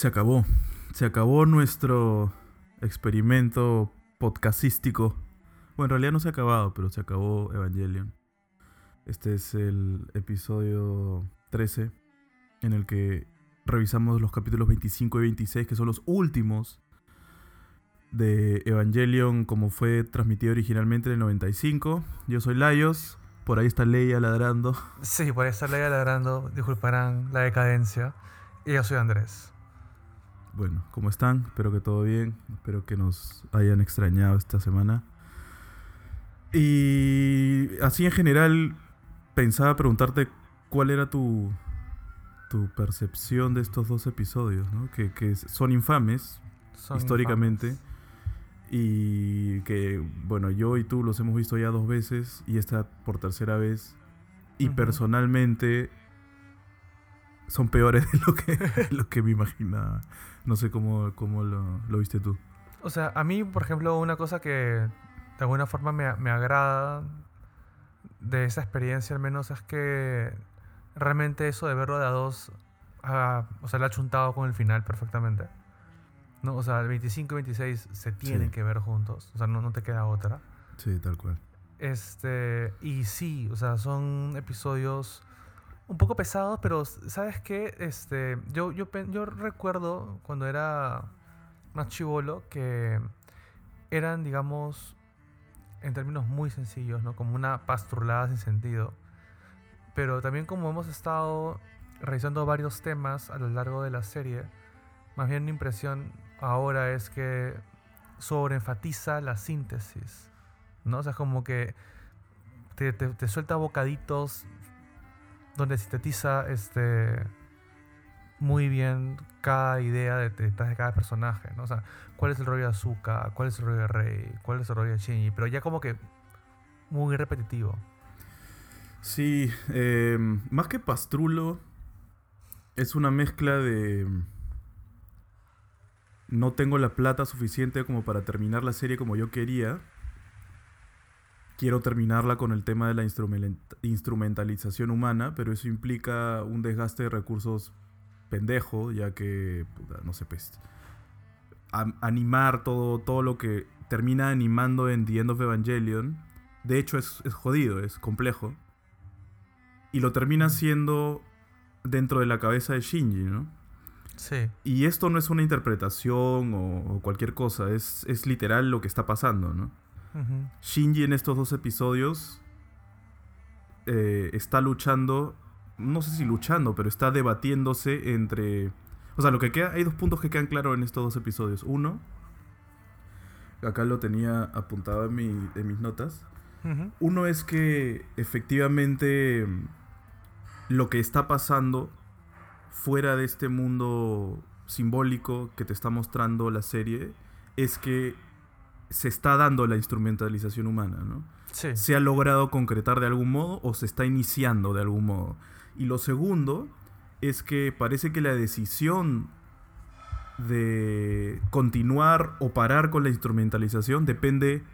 Se acabó. Se acabó nuestro experimento podcastístico. Bueno, en realidad no se ha acabado, pero se acabó Evangelion. Este es el episodio 13 en el que revisamos los capítulos 25 y 26, que son los últimos de Evangelion como fue transmitido originalmente en el 95. Yo soy Laios, por ahí está Leia ladrando. Sí, por ahí está Leia ladrando, disculparán la decadencia. Y yo soy Andrés. Bueno, ¿cómo están? Espero que todo bien. Espero que nos hayan extrañado esta semana. Y así en general, pensaba preguntarte cuál era tu, tu percepción de estos dos episodios, ¿no? que, que son infames Son históricamente. infames. Y que, bueno, yo y tú los hemos visto ya dos veces y esta por tercera vez. Y personalmente son peores de lo que, de lo que me imaginaba. No sé cómo, cómo lo, lo viste tú. O sea, a mí, por ejemplo, una cosa que de alguna forma me, me agrada de esa experiencia al menos es que realmente eso de verlo de a dos, ah, o sea, le ha chuntado con el final perfectamente. ¿No? O sea, el 25 y 26 se tienen Sí. que ver juntos, o sea, no, no te queda otra. Sí, tal cual. Este, y sí, o sea, son episodios un poco pesados, pero ¿sabes qué? Este, yo, yo, recuerdo cuando era más chivolo que eran, digamos, en términos muy sencillos, ¿no? Como una pastrulada sin sentido. Pero también como hemos estado revisando varios temas a lo largo de la serie, más bien mi impresión ahora es que sobreenfatiza la síntesis. ¿no? O sea, como que te- te suelta bocaditos donde sintetiza este, muy bien cada idea de- detrás de cada personaje, ¿no? O sea, cuál es el rollo de Azuka, cuál es el rollo de Rey, cuál es el rollo de Shinji, pero ya como que muy repetitivo. Sí, eh, más que pastrulo, es una mezcla de... No tengo la plata suficiente como para terminar la serie como yo quería. Quiero terminarla con el tema de la instrumen- instrumentalización humana, pero eso implica un desgaste de recursos pendejo, ya que, puta, no sé, pues, animar todo, todo lo que termina animando en The End of Evangelion, de hecho es, es jodido, es complejo y lo termina haciendo dentro de la cabeza de Shinji, ¿no? Sí, Y esto no es una interpretación o, o cualquier cosa, es, es literal lo que está pasando, ¿no? Shinji en estos dos episodios eh, está luchando, no sé si luchando, pero está debatiéndose entre... O sea, lo que queda, hay dos puntos que quedan claros en estos dos episodios. Uno, acá lo tenía apuntado en, mi- en mis notas. Uno es que efectivamente lo que está pasando fuera de este mundo simbólico que te está mostrando la serie es que se está dando la instrumentalización humana, ¿no? sí, Se ha logrado concretar de algún modo o se está iniciando de algún modo. Y lo segundo es que parece que la decisión de continuar o parar con la instrumentalización depende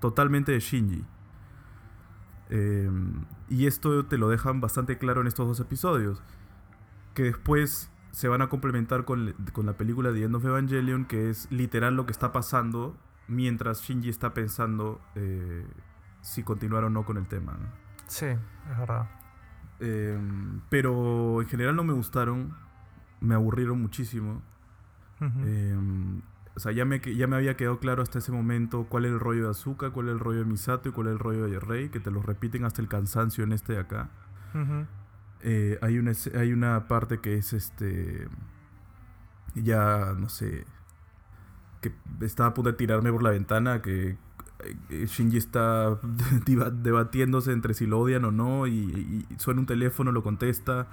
totalmente de Shinji. Eh, y esto te lo dejan bastante claro en estos dos episodios. Que después se van a complementar con, con la película The End of Evangelion, que es literal lo que está pasando mientras Shinji está pensando eh, si continuar o no con el tema. ¿no? sí, es verdad. Eh, pero en general no me gustaron, me aburrieron muchísimo. Eh, o sea, ya me, ya me había quedado claro hasta ese momento cuál es el rollo de Azuka, cuál es el rollo de Misato y cuál es el rollo de Rey, que te los repiten hasta el cansancio en este de acá. Eh, hay, una, hay una parte que es este. Ya, no sé. Que estaba a punto de tirarme por la ventana. Que eh, Shinji está debatiéndose entre si lo odian o no. Y, y suena un teléfono, lo contesta.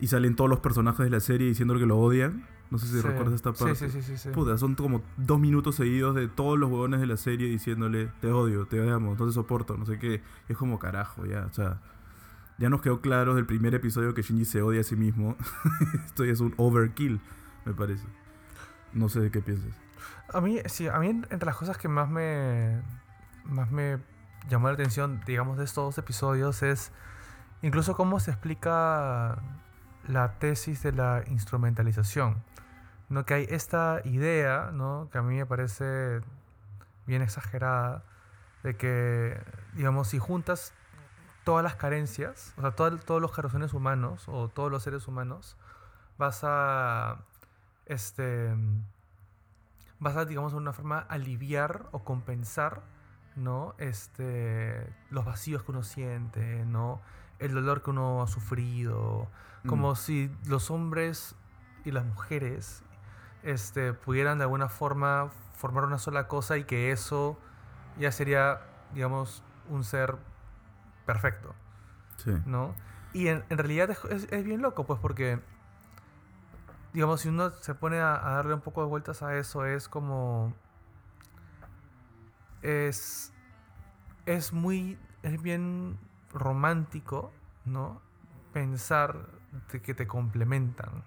Y salen todos los personajes de la serie diciendo que lo odian. No sé si sí, recuerdas esta parte. Sí, sí, sí, sí, sí. Puta, son como dos minutos seguidos de todos los huevones de la serie diciéndole, te odio, te odiamos, no te soporto, no sé qué. Es como carajo, ya, o sea, ya nos quedó claro del primer episodio que Shinji se odia a sí mismo. Esto ya es un overkill, me parece. No sé de qué piensas. A mí, sí, a mí en- entre las cosas que más me, más me llamó la atención, digamos, de estos dos episodios es incluso cómo se explica la tesis de la instrumentalización. ¿no? Que hay esta idea, ¿no? Que a mí me parece bien exagerada, de que, digamos, si juntas todas las carencias, o sea, todos los corazones humanos o todos los seres humanos, vas a, este, vas a, digamos, de una forma aliviar o compensar, ¿no? Este, los vacíos que uno siente, ¿no? El dolor que uno ha sufrido, como mm. si los hombres y las mujeres, este, pudieran de alguna forma formar una sola cosa y que eso ya sería, digamos, un ser perfecto. Sí. ¿No? Y en, realidad es, es, bien loco, pues, porque, digamos, si uno se pone a, darle un poco de vueltas a eso, es como. Es. Es muy. Es bien romántico, ¿no? Pensar de que te complementan.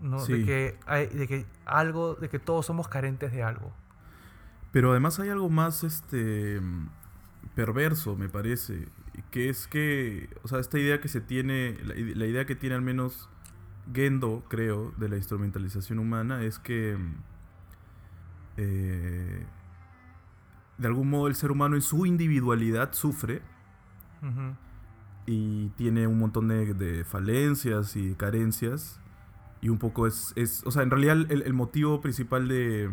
¿no? De, que hay, de que algo, de que todos somos carentes de algo. Pero además hay algo más este perverso, me parece, que es que, o sea, esta idea que se tiene, la, idea que tiene al menos Gendo, creo, de la instrumentalización humana, es que eh, de algún modo el ser humano en su individualidad sufre y tiene un montón de, falencias y carencias y un poco es, es o sea, en realidad el motivo principal de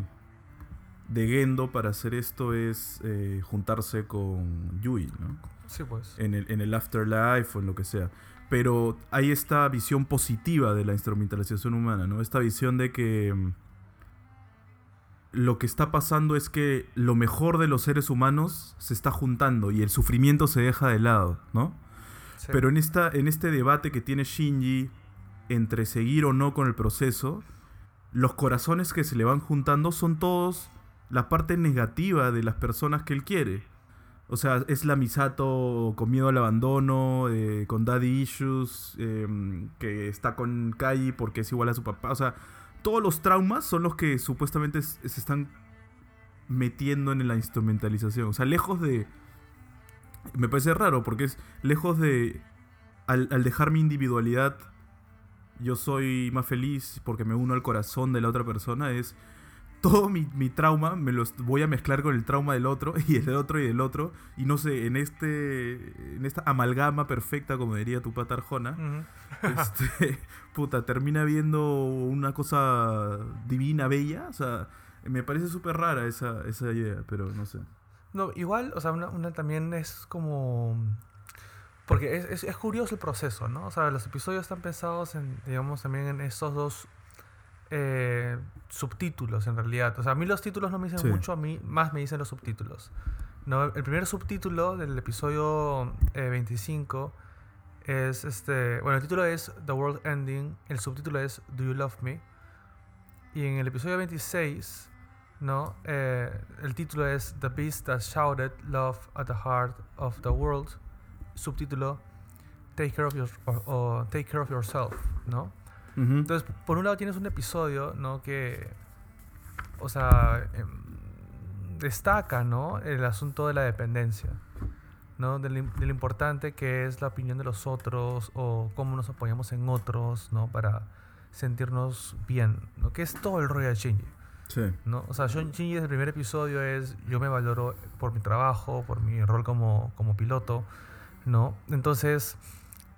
de Gendo para hacer esto es eh, juntarse con Yui, ¿no? Sí, pues. En el, en el afterlife o en lo que sea. Pero hay esta visión positiva de la instrumentalización humana, ¿no? Esta visión de que mm, lo que está pasando es que lo mejor de los seres humanos se está juntando y el sufrimiento se deja de lado, ¿no? Pero en, esta, en este debate que tiene Shinji entre seguir o no con el proceso, los corazones que se le van juntando son todos la parte negativa de las personas que él quiere. O sea, es la Misato con miedo al abandono, eh, con daddy issues, em, que está con Kai porque es igual a su papá. O sea, todos los traumas son los que supuestamente se están metiendo en la instrumentalización. O sea, lejos de... Me parece raro porque es lejos de... Al, al dejar mi individualidad, yo soy más feliz porque me uno al corazón de la otra persona. Es todo mi, trauma me los voy a mezclar con el trauma del otro y el otro y del otro. Y no sé, en este en esta amalgama perfecta, como diría tu pata Arjona, este, puta, termina viendo una cosa divina, bella. O sea, me parece súper rara esa, esa idea, pero no sé. No, igual, o sea, una, una también es como... Porque es, es, es, curioso el proceso, ¿no? O sea, los episodios están pensados en, digamos, también en estos dos eh, subtítulos en realidad. O sea, a mí los títulos no me dicen mucho, a mí más me dicen los subtítulos. No, el primer subtítulo del episodio 25 eh, es este. Bueno, el título es The World Ending, el subtítulo es Do You Love Me? Y en el episodio 26, ¿no? Eh, el título es The Beast That Shouted Love at the Heart of the World. Subtítulo Take Care of, your, Take Care of Yourself, ¿no? Entonces, por un lado tienes un episodio, ¿no? Que, o sea, em, destaca, ¿no? El asunto de la dependencia, ¿no? De lo, importante que es la opinión de los otros o cómo nos apoyamos en otros, ¿no? Para sentirnos bien, ¿no? Que es todo el rollo de Shinji. Sí. ¿no? O sea, Shinji desde el primer episodio es yo me valoro por mi trabajo, por mi rol como, como piloto, ¿no? Entonces,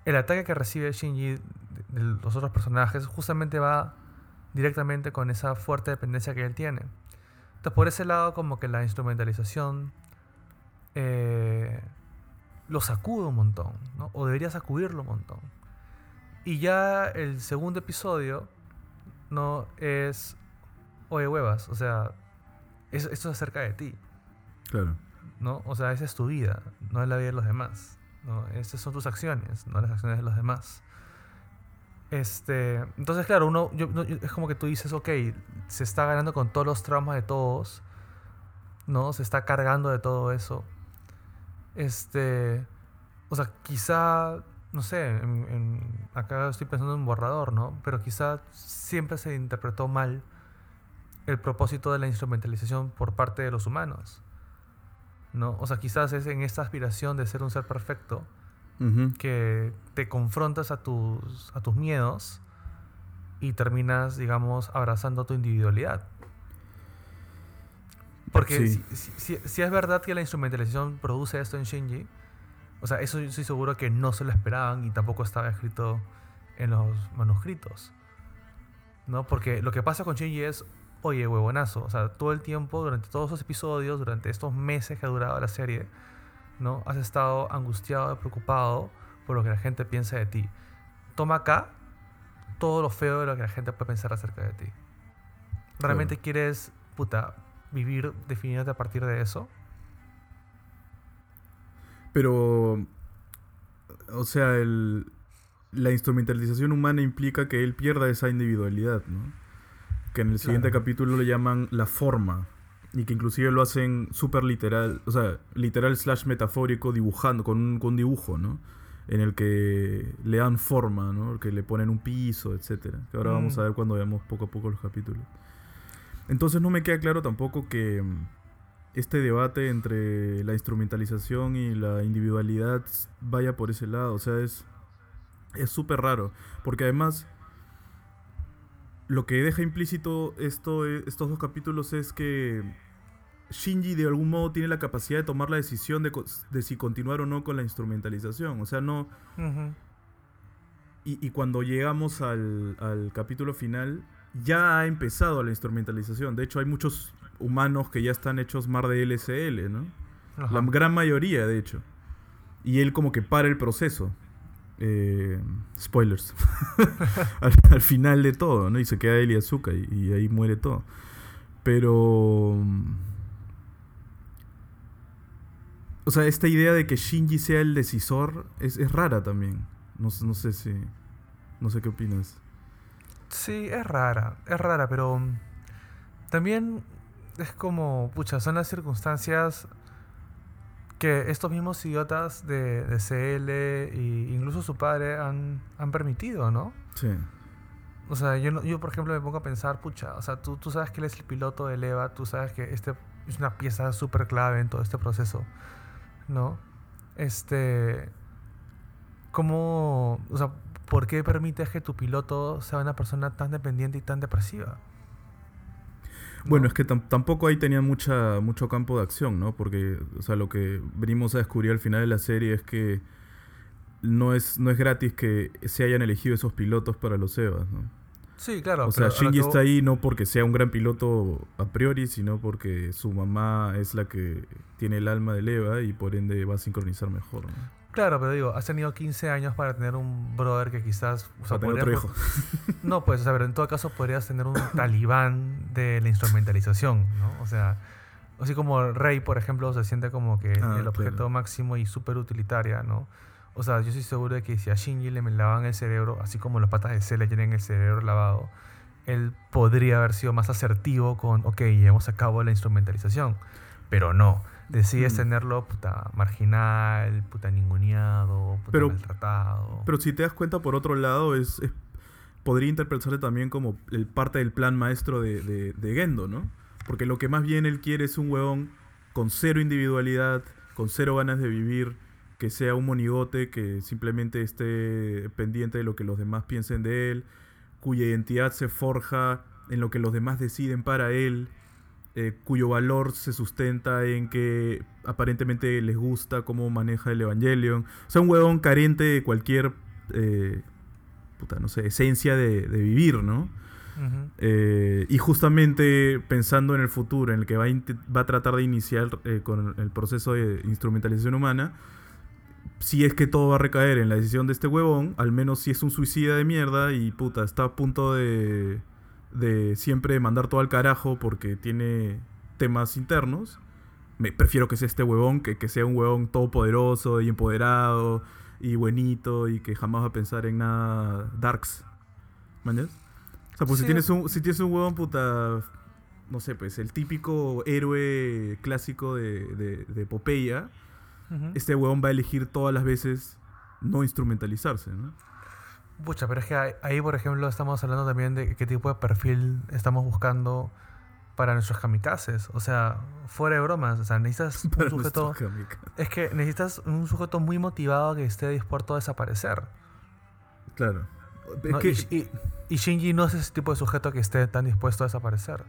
el ataque que recibe Shinji de los otros personajes justamente va directamente con esa fuerte dependencia que él tiene. Entonces, por ese lado, como que la instrumentalización eh, lo sacude un montón, ¿no? O debería sacudirlo un montón. Y ya el segundo episodio, ¿no? Es, oye, huevas, o sea, esto es acerca de ti. Claro. ¿No? O sea, esa es tu vida, no es la vida de los demás. ¿no? Esas son tus acciones, no las acciones de los demás. Este, entonces, claro, uno, es como que tú dices, ok, se está ganando con todos los traumas de todos, ¿no? Se está cargando de todo eso. Este, o sea, quizá, no sé, acá estoy pensando en un borrador, ¿no? Pero quizá siempre se interpretó mal el propósito de la instrumentalización por parte de los humanos, ¿no? O sea, quizás es en esta aspiración de ser un ser perfecto, que te confrontas a tus, a tus miedos, y terminas, digamos, abrazando tu individualidad. Porque Sí. si, si- si es verdad que la instrumentalización produce esto en Shinji, o sea, eso yo estoy seguro que no se lo esperaban y tampoco estaba escrito en los manuscritos. ¿No? Porque lo que pasa con Shinji es, oye, huevonazo, o sea, todo el tiempo, durante todos esos episodios, durante estos meses que ha durado la serie, ¿no? Has estado angustiado y preocupado por lo que la gente piensa de ti. Toma acá todo lo feo de lo que la gente puede pensar acerca de ti. ¿Realmente quieres, puta, vivir definiéndote a partir de eso? Pero, o sea, el, la instrumentalización humana implica que él pierda esa individualidad, ¿no? Que en el siguiente Claro. capítulo le llaman la forma. Y que inclusive lo hacen súper literal, o sea, literal slash metafórico, dibujando, con un, con dibujo, ¿no? En el que le dan forma, ¿no? Que le ponen un piso, etcétera. Que ahora vamos Mm. a ver cuando veamos poco a poco los capítulos. Entonces no me queda claro tampoco que mm, este debate entre la instrumentalización y la individualidad vaya por ese lado. O sea, es es súper raro. Porque además, lo que deja implícito esto, e- estos dos capítulos es que Shinji de algún modo tiene la capacidad de tomar la decisión de, si continuar o no con la instrumentalización. O sea, no... Y, y cuando llegamos al, al capítulo final, ya ha empezado la instrumentalización. De hecho, hay muchos humanos que ya están hechos mar de LSL, ¿no? Ajá. La gran mayoría, de hecho. Y él como que para el proceso. Eh, spoilers. al, al final de todo, ¿no? Y se queda él y Azuka y, y ahí muere todo. Pero... O sea, esta idea de que Shinji sea el decisor es, es rara también. No, no sé si... No sé qué opinas. Sí, es rara, es rara, pero mm, también es como, pucha, son las circunstancias que estos mismos idiotas de, de CL e incluso su padre han, han permitido, ¿no? Sí. O sea, yo, yo por ejemplo me pongo a pensar, pucha, o sea, tú, tú sabes que él es el piloto de EVA, tú sabes que este es una pieza súper clave en todo este proceso, ¿no? Este, ¿cómo, o sea, por qué permites que tu piloto sea una persona tan dependiente y tan depresiva? Bueno, ¿No? es que tam- tampoco ahí tenía mucha, mucho campo de acción, ¿no? Porque, o sea, lo que venimos a descubrir al final de la serie es que no es, no es gratis que se hayan elegido esos pilotos para los EVAs, ¿no? Sí, claro. o sea, Shinji está ahí no porque sea un gran piloto a priori, sino porque su mamá es la que tiene el alma del EVA y por ende va a sincronizar mejor, ¿no? Claro, pero digo, has tenido 15 años para tener un brother que quizás... O sea, otro hijo. No, pues, o sea, pero en todo caso podrías tener un talibán de la instrumentalización, ¿no? O sea, así como Rey, por ejemplo, se siente como que Ah, el objeto claro. máximo y súper utilitaria, ¿no? O sea, yo estoy seguro de que si a Shinji le lavan el cerebro, así como los patas de C le tienen el cerebro lavado, él podría haber sido más asertivo con, ok, llevamos a cabo la instrumentalización. Pero no, decides Mm. tenerlo puta marginal, puta ninguneado, puta Pero- maltratado. Pero si te das cuenta, por otro lado, es, es- podría interpretarse también como el parte del plan maestro de, de, de Gendo, ¿no? Porque lo que más bien él quiere es un huevón con cero individualidad, con cero ganas de vivir, que sea un monigote, que simplemente esté pendiente de lo que los demás piensen de él, cuya identidad se forja en lo que los demás deciden para él, eh, cuyo valor se sustenta en que aparentemente les gusta cómo maneja el Evangelion. O sea, un huevón carente de cualquier, eh, puta, no sé, esencia de, de vivir, ¿no? Eh, y justamente pensando en el futuro, en el que va a, va a tratar de iniciar eh, con el proceso de instrumentalización humana, si es que todo va a recaer en la decisión de este huevón, al menos si es un suicida de mierda y puta, está a punto de, de siempre mandar todo al carajo porque tiene temas internos, me prefiero que sea este huevón que que sea un huevón todopoderoso y empoderado y buenito y que jamás va a pensar en nada darks. ¿Mañas? O sea, pues si tienes un si tienes un huevón puta no sé, pues el típico héroe clásico de, de, de Este huevón va a elegir todas las veces no instrumentalizarse, ¿no? Pucha, pero es que ahí, por ejemplo, estamos hablando también de qué tipo de perfil estamos buscando para nuestros kamikazes. O sea, fuera de bromas, o sea, necesitas Para un sujeto... Es que necesitas un sujeto muy motivado que esté dispuesto a desaparecer. Claro. No, que- y, y- y Shinji no es ese tipo de sujeto que esté tan dispuesto a desaparecer.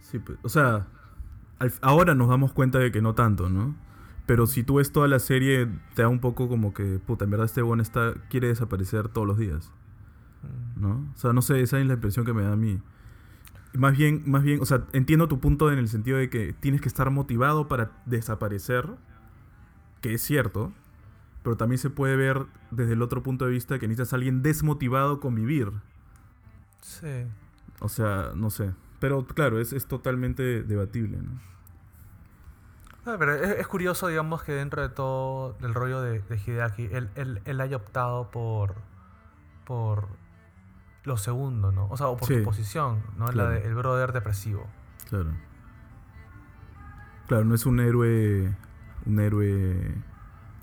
Sí, pues, o sea, al- ahora nos damos cuenta de que no tanto, ¿no? Pero si tú ves toda la serie, te da un poco como que, puta, en verdad este bon está, quiere desaparecer todos los días, Mm. ¿no? O sea, no sé, esa es la impresión que me da a mí. Más bien, más bien, o sea, entiendo tu punto en el sentido de que tienes que estar motivado para desaparecer, que es cierto, pero también se puede ver desde el otro punto de vista que necesitas a alguien desmotivado con vivir. Sí. O sea, no sé. Pero claro, es, es totalmente debatible, ¿no? Ah, pero es, es curioso, digamos, que dentro de todo el rollo de, de Hideaki, él, él- él haya optado por, por lo segundo, ¿no? O sea, o por Sí, su posición, ¿no? claro. La del brother depresivo. Claro. Claro, no es un héroe. Un héroe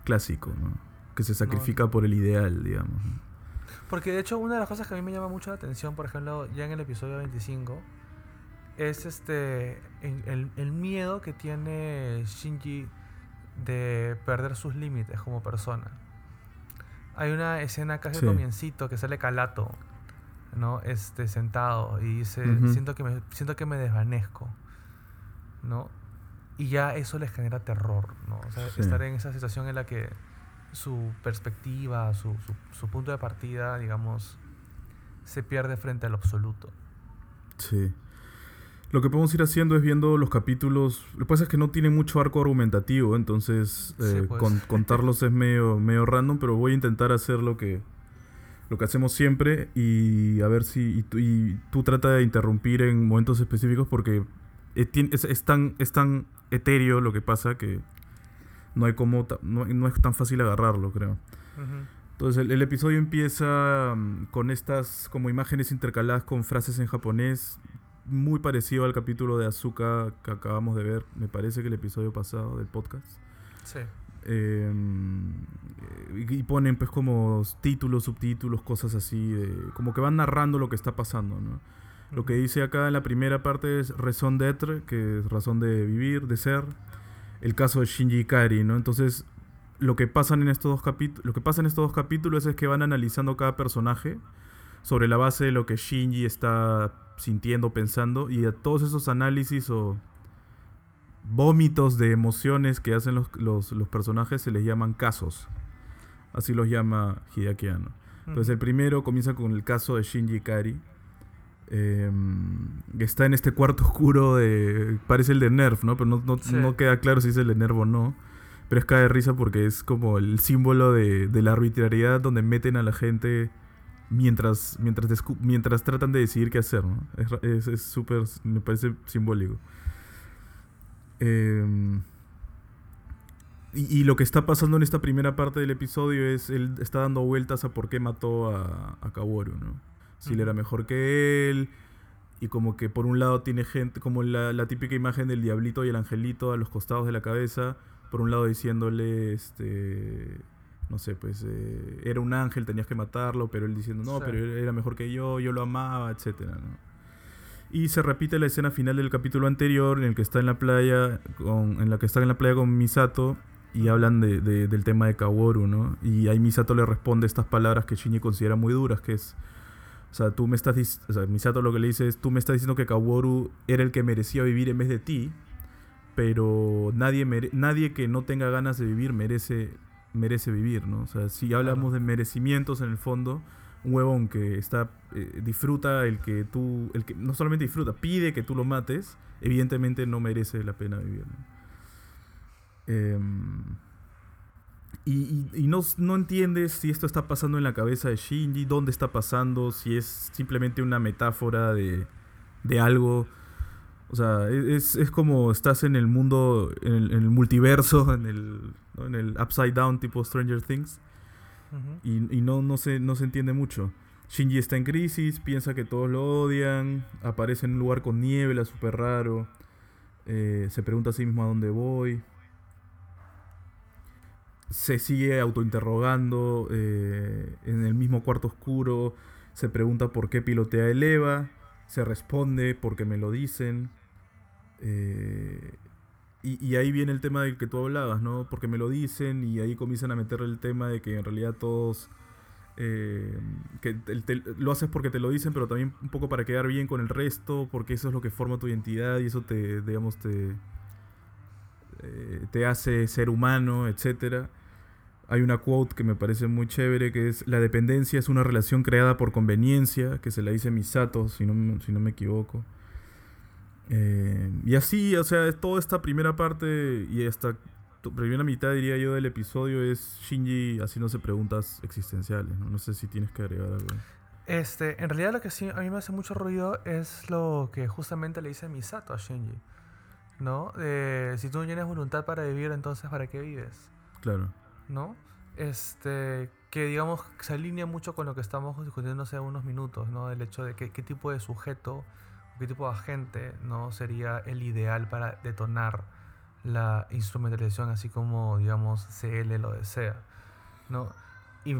clásico, ¿no? Que se sacrifica por el ideal, digamos. Porque de hecho, una de las cosas que a mí me llama mucho la atención, por ejemplo, ya en el episodio 25, es este el, miedo que tiene Shinji de perder sus límites como persona. Hay una escena casi Sí. al comiencito que sale Calato, ¿no? Este, sentado y dice, siento, que me, siento que me desvanezco, ¿no? Y ya eso les genera terror, ¿no? O sea, Sí. estar en esa situación en la que su perspectiva, su, su, su punto de partida, digamos, se pierde frente al absoluto. Sí. Lo que podemos ir haciendo es viendo los capítulos. Lo que pasa es que no tienen mucho arco argumentativo, entonces Sí, eh, pues. con- contarlos es medio, medio random, pero voy a intentar hacer lo que, lo que hacemos siempre y a ver si. Y tú, y tú trata de interrumpir en momentos específicos porque es, es tan, es tan etéreo lo que pasa que no hay como. No, no es tan fácil agarrarlo, creo. Entonces el, el episodio empieza mm, con estas como imágenes intercaladas con frases en japonés, muy parecido al capítulo de Azuka que acabamos de ver, me parece que el episodio pasado del podcast. Sí. Eh, y, ponen pues como títulos, subtítulos, cosas así, de- como que van narrando lo que está pasando, ¿no? Lo que dice acá en la primera parte es raison d'être, que es razón de vivir, de ser. El caso de Shinji Ikari, ¿no? Entonces, lo que pasan en estos dos capítulos, lo que pasa en estos dos capítulos es que van analizando cada personaje sobre la base de lo que Shinji está sintiendo, pensando y a todos esos análisis o vómitos de emociones que hacen los, los- los personajes se les llaman casos. Así los llama Hideaki Anno. Entonces el primero comienza con el caso de Shinji Ikari. em, que está en este cuarto oscuro de... Parece el de Nerf, ¿no? Pero no, no- Sí. no queda claro si es el de Nerf o no. Pero es cae de risa porque es como el símbolo de, de la arbitrariedad donde meten a la gente mientras, mientras, mientras tratan de decidir qué hacer, ¿no? Es súper... me parece simbólico. Em, y, y lo que está pasando en esta primera parte del episodio es él está dando vueltas a por qué mató a, a Kaworu, ¿no? Si él era mejor que él. Y como que por un lado tiene gente, como la, la típica imagen del diablito y el angelito a los costados de la cabeza. Por un lado diciéndole, este, no sé, pues eh, era un ángel, tenías que matarlo, pero él diciendo, no, Sí. pero era mejor que yo, yo lo amaba, ¿no? Y se repite la escena final del capítulo anterior en el que está en la playa, con, en la que está en la playa con Misato y hablan de, de- del tema de Kaworu, ¿no? Y ahí Misato le responde estas palabras que Shinji considera muy duras, que es, o sea, tú me estás, o sea, Misato lo que le dice es, tú me estás diciendo que Kaworu era el que merecía vivir en vez de ti, pero nadie, nadie que no tenga ganas de vivir merece, merece vivir, ¿no? O sea, si hablamos Claro. de merecimientos en el fondo, un huevón que está eh, disfruta el que tú el que no solamente disfruta pide que tú lo mates evidentemente no merece la pena vivir ¿no? Em, y, y- y no, no entiendes si esto está pasando en la cabeza de Shinji dónde está pasando si es simplemente una metáfora de, de algo o sea e, es, es como estás en el mundo en el, en el multiverso en el, ¿no? en el upside down tipo Stranger Things y no, no, se, no se entiende mucho. Shinji está en crisis, piensa que todos lo odian, aparece en un lugar con niebla, súper raro, eh, se pregunta a sí mismo a dónde voy, se sigue autointerrogando eh, en el mismo cuarto oscuro, se pregunta por qué pilotea el Eva, se responde porque me lo dicen. eh, y, y ahí viene el tema del que tú hablabas, ¿no? Porque me lo dicen y ahí comienzan a meter el tema de que en realidad todos eh, que lo haces porque te lo dicen, pero también un poco para quedar bien con el resto, porque eso es lo que forma tu identidad y eso te, digamos, te, eh, te hace ser humano, etc. Hay una quote que me parece muy chévere que es la dependencia es una relación creada por conveniencia, que se la dice Misato, si no, si no me equivoco. Eh, y así, o sea, toda esta primera parte y esta primera mitad, diría yo, del episodio es Shinji haciéndose preguntas existenciales. ¿no? no sé si tienes que agregar algo. Este, en realidad lo que sí a mí me hace mucho ruido es lo que justamente le dice Misato a Shinji. ¿No? si tú no tienes voluntad para vivir, entonces ¿para qué vives? Claro. ¿No? Este, que digamos se alinea mucho con lo que estamos discutiendo hace unos minutos, ¿no? El hecho de que, qué tipo de sujeto, qué tipo de agente, ¿no? Sería el ideal para detonar la instrumentalización así como, digamos, CL lo desea. ¿no? Y,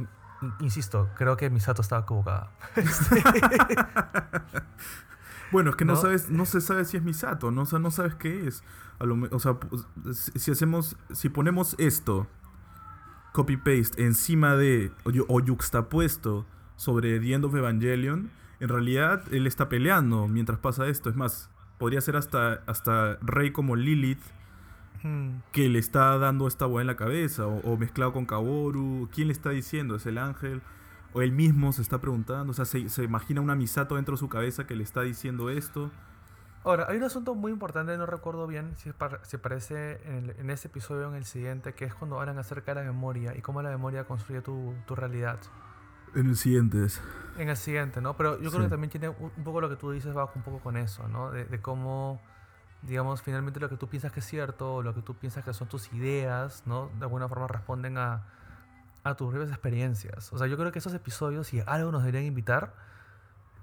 insisto, creo que Misato estaba equivocada. bueno, es que no, sabes, no se sabe si es Misato, ¿no? O sea, no sabes qué es. o sea, si hacemos, si ponemos esto, copy paste, encima de, o, o yuxtapuesto sobre The End of Evangelion, en realidad él está peleando mientras pasa esto. Es más, podría ser hasta, hasta Rey como Lilith que le está dando esta boa en la cabeza, o, mezclado con Kaboru, ¿quién le está diciendo? ¿Es el ángel? ¿O él mismo se está preguntando? O sea, se, imagina una Misato dentro de su cabeza que le está diciendo esto. Ahora, hay un asunto muy importante, no recuerdo bien si, aparece en, en, este episodio o en el siguiente, que es cuando hablan acerca de la memoria y cómo la memoria construye tu, tu realidad. En el siguiente es. En el siguiente, ¿no? Pero yo creo que también tiene un poco lo que tú dices, va un poco con eso, ¿no? De, de cómo digamos, finalmente lo que tú piensas que es cierto, lo que tú piensas que son tus ideas, ¿no? De alguna forma responden a, a tus propias experiencias. O sea, yo creo que esos episodios, si algo nos deberían invitar,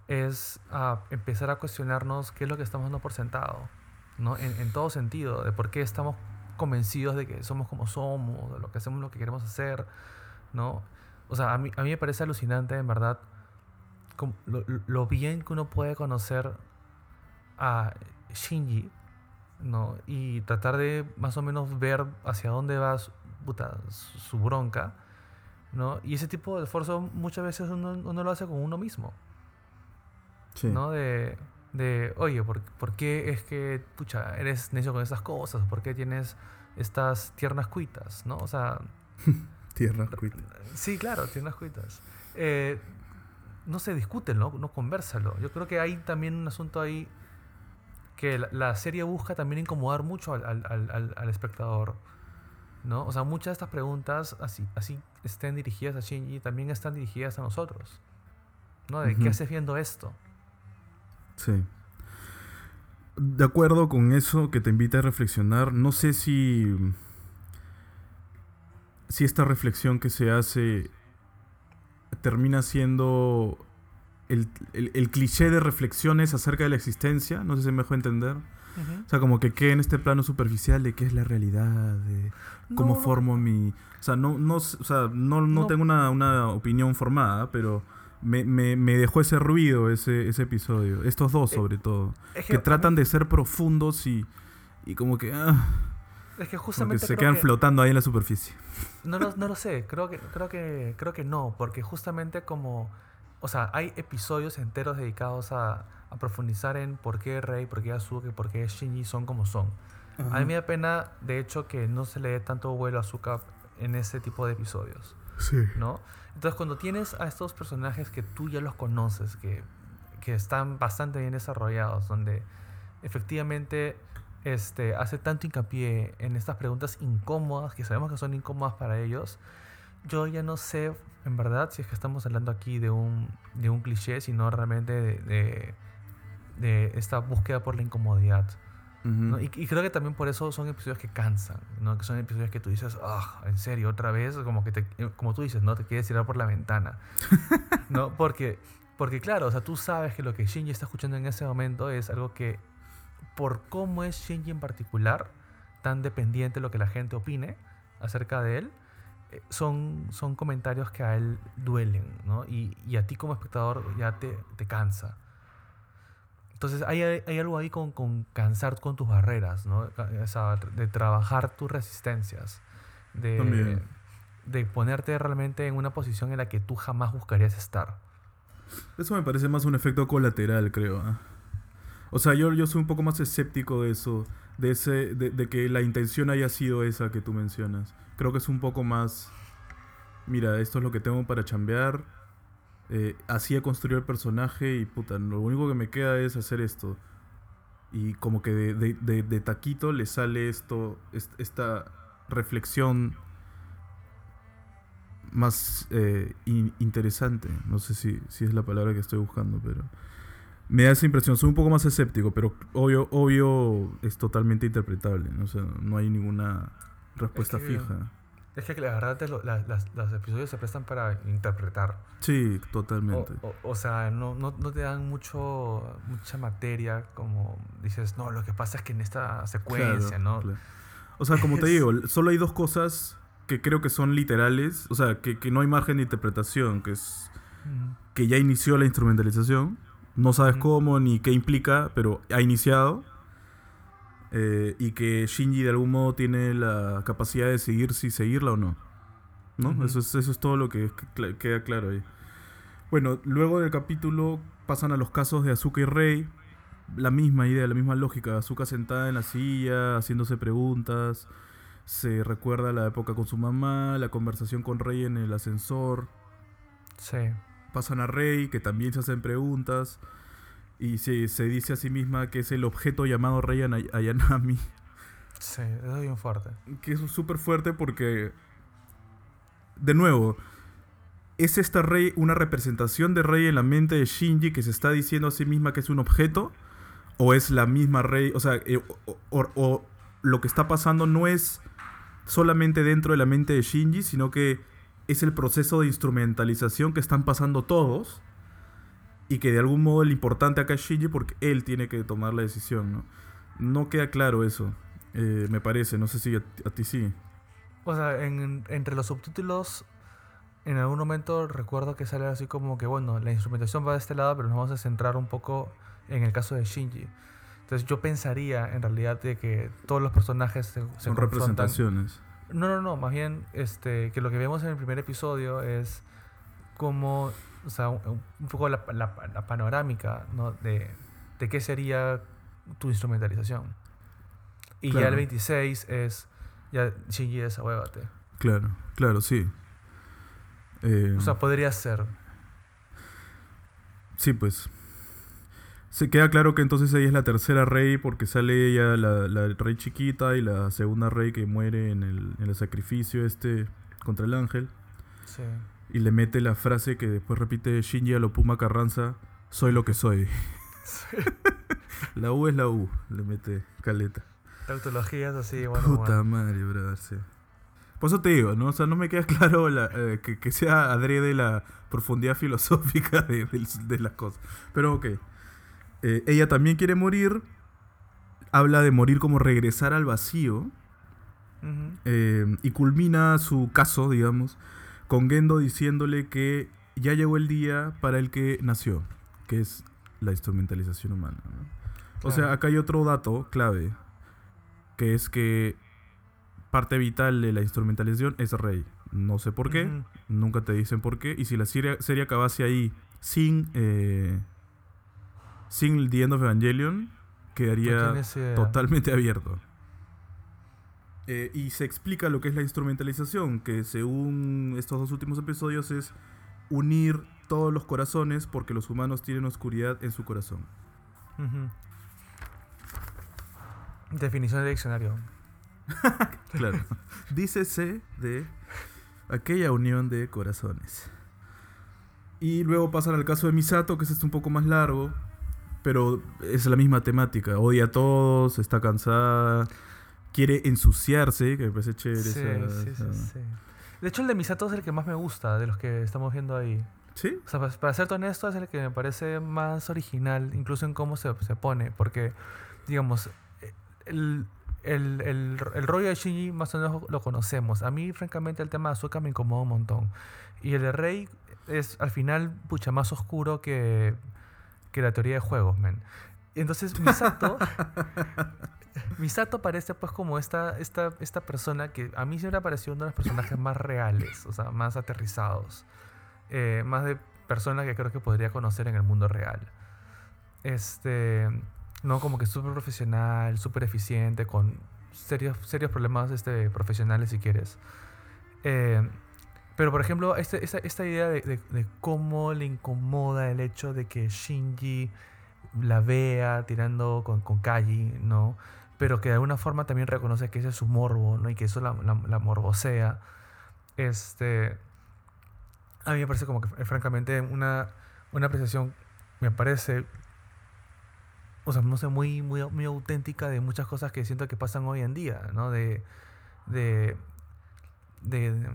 es a empezar a cuestionarnos qué es lo que estamos dando por sentado, ¿no? En, en todo sentido, de por qué estamos convencidos de que somos como somos, de lo que hacemos, lo que queremos hacer, ¿no? O sea, a mí, a mí me parece alucinante, en verdad, lo, lo bien que uno puede conocer a Shinji ¿no? Y tratar de más o menos ver hacia dónde va su, su bronca, ¿no? Y ese tipo de esfuerzo muchas veces uno, lo hace con uno mismo, ¿no? De, de oye, ¿por, ¿por, qué es que, pucha, eres necio con estas cosas? ¿Por qué tienes estas tiernas cuitas, ¿no? O sea... tiernas cuitas. Sí, claro, tiernas cuitas. Eh, no se discute, ¿no? No conversalo. Yo creo que hay también un asunto ahí que la, serie busca también incomodar mucho al, al, al, espectador. ¿no? O sea, muchas de estas preguntas, así, así estén dirigidas a Shinji, también están dirigidas a nosotros. ¿no? De qué haces viendo esto. Sí. De acuerdo con eso que te invita a reflexionar, no sé si. Si esta reflexión que se hace termina siendo el, cliché de reflexiones acerca de la existencia, no sé si me dejó entender. O sea, como que quede en este plano superficial de qué es la realidad, de cómo formo mi... O sea, no, no, o sea, no, no, tengo una, una, opinión formada, pero me, me, me, dejó ese ruido ese, ese episodio. Estos dos, eh, sobre todo. que, tratan de ser profundos y, y como que... Ah, es que justamente... se quedan flotando ahí en la superficie. No, no, no lo sé, creo que, creo, que, creo que no, porque justamente como o sea, hay episodios enteros dedicados a, a profundizar en por qué Rey, por qué Azuka por qué Shinji son como son. A mí me da pena, de hecho, que no se le dé tanto vuelo a Azuka en ese tipo de episodios. Sí. ¿No? Entonces, cuando tienes a estos personajes que tú ya los conoces, que, que están bastante bien desarrollados, donde efectivamente este, hace tanto hincapié en estas preguntas incómodas, que sabemos que son incómodas para ellos, yo ya no sé, en verdad, si es que estamos hablando aquí de un, de un cliché, sino realmente de, de, esta búsqueda por la incomodidad. y, creo que también por eso son episodios que cansan, ¿no? que son episodios que tú dices, ah, en serio, otra vez, como que te, eh, como tú dices, no te quieres tirar por la ventana. ¿no? Porque, porque claro, o sea, tú sabes que lo que Shinji está escuchando en ese momento es algo que, por cómo es Shinji en particular, tan dependiente de lo que la gente opine acerca de él, eh, son, son comentarios que a él duelen, ¿no? Y, y a ti como espectador ya te, te cansa. Entonces hay, hay, algo ahí con, con, cansar con tus barreras, ¿no? O sea, de trabajar tus resistencias. De, de ponerte realmente en una posición en la que tú jamás buscarías estar. Eso me parece más un efecto colateral, creo. ¿ah? O sea, yo, yo soy un poco más escéptico de eso, de, ese, de, que la intención haya sido esa que tú mencionas. Creo que es un poco más, mira, esto es lo que tengo para chambear, eh, así he construido el personaje y puta, lo único que me queda es hacer esto. Y como que de, taquito le sale esto, est- esta reflexión más eh, in- interesante. No sé si, si es la palabra que estoy buscando, pero me da esa impresión. Soy un poco más escéptico, pero obvio, obvio es totalmente interpretable. ¿no? O sea, no hay ninguna respuesta que- fija. Es que la verdad te lo- la- las- los episodios se prestan para interpretar. Sí, O, totalmente. o- o sea, no, no, no te dan mucho, mucha materia como dices, no, lo que pasa es que en esta secuencia, Claro, ¿no? claro. O sea, como te Es- digo, solo hay dos cosas que creo que son literales, o sea, que, que no hay margen de interpretación, que es que ya inició la instrumentalización, no sabes cómo ni qué implica, pero ha iniciado, eh, y que Shinji de algún modo tiene la capacidad de decidir si seguirla o no. ¿No? Eso, es, eso es todo lo que cl- queda claro ahí. Bueno, luego del capítulo pasan a los casos de Azuka y Rey. La misma idea, la misma lógica. Azuka sentada en la silla, haciéndose preguntas. Se recuerda la época con su mamá, la conversación con Rey en el ascensor. Sí. Pasan a Rey, que también se hacen preguntas. Y se, se dice a sí misma que es el objeto llamado Rey Ana- Ayanami. Sí, eso es bien fuerte. Que es súper fuerte porque. De nuevo. ¿Es esta Rey una representación de Rey en la mente de Shinji que se está diciendo a sí misma que es un objeto? ¿O es la misma Rey? O sea, eh, o, o- o lo que está pasando no es solamente dentro de la mente de Shinji, sino que es el proceso de instrumentalización que están pasando todos. Y que de algún modo el importante acá es Shinji porque él tiene que tomar la decisión, ¿no? No queda claro eso, eh, me parece. No sé si a, a ti sí. O sea, en- entre los subtítulos, en algún momento recuerdo que sale así como que, bueno, la instrumentación va de este lado, pero nos vamos a centrar un poco en el caso de Shinji. Entonces yo pensaría en realidad de que todos los personajes se, se Son confrontan. representaciones. No, no, no, más bien este, que lo que vemos en el primer episodio es como, o sea, un, un poco la, la- la panorámica ¿no? de, de qué sería tu instrumentalización. Y ya el 26 es, ya Shinji desahuévate. Claro, claro, sí. Eh, O sea, podría ser. sí, pues. Se queda claro que entonces ella es la tercera rey porque sale ella, la, la rey chiquita, y la segunda rey que muere en el, en el sacrificio este contra el ángel. Sí. Y le mete la frase que después repite Shinji a lo Puma Carranza, soy lo que soy. la U es la U, le mete caleta. Tautologías así, bueno. Puta bueno. madre, brother, sí. Por eso te digo, ¿no? O sea, no me queda claro la, eh, que, que sea adrede la profundidad filosófica de, de- de las cosas. Pero ok. Eh, ella también quiere morir. Habla de morir como regresar al vacío. Eh, y culmina su caso, digamos, con Gendo diciéndole que ya llegó el día para el que nació, que es la instrumentalización humana. ¿no? O sea, acá hay otro dato clave, que es que parte vital de la instrumentalización es Rey. No sé por qué, nunca te dicen por qué. Y si la serie, serie acabase ahí sin, eh, sin The End of Evangelion, quedaría totalmente abierto. Eh, y se explica lo que es la instrumentalización, que según estos dos últimos episodios es unir todos los corazones porque los humanos tienen oscuridad en su corazón. Definición de diccionario. Claro. Dícese de aquella unión de corazones. Y luego pasan al caso de Misato, que es este un poco más largo, pero es la misma temática. Odia a todos, está cansada, quiere ensuciarse, que me parece chévere. Sí, esa- sí, sí, esa- sí. De hecho, el de Misato es el que más me gusta de los que estamos viendo ahí. ¿Sí? O sea, pa- para ser honesto, es el que me parece más original, incluso en cómo se, se pone. Porque, digamos, eh, el, el, el, el rollo de Shinji más o menos lo conocemos. A mí, francamente, el tema de Azuka me incomoda un montón. Y el de Rey es, al final, pucha, más oscuro que, que la teoría de juegos, man. Y Entonces, Misato... Misato parece pues como esta, esta, esta persona que a mí siempre ha parecido uno de los personajes más reales, o sea, más aterrizados. Eh, más de personas que creo que podría conocer en el mundo real. Este, no como que súper profesional, súper eficiente, con serios, serios problemas este, profesionales si quieres. Eh, pero por ejemplo, este, esta, esta idea de, de, cómo le incomoda el hecho de que Shinji la vea tirando con, con Kaji, ¿no? Pero que de alguna forma también reconoce que ese es su morbo, ¿no? Y que eso la, la, la morbosea. Este, a mí me parece como que eh, francamente una, una apreciación, me parece, o sea, no sé, muy, muy, muy auténtica de muchas cosas que siento que pasan hoy en día, ¿no? De, de, de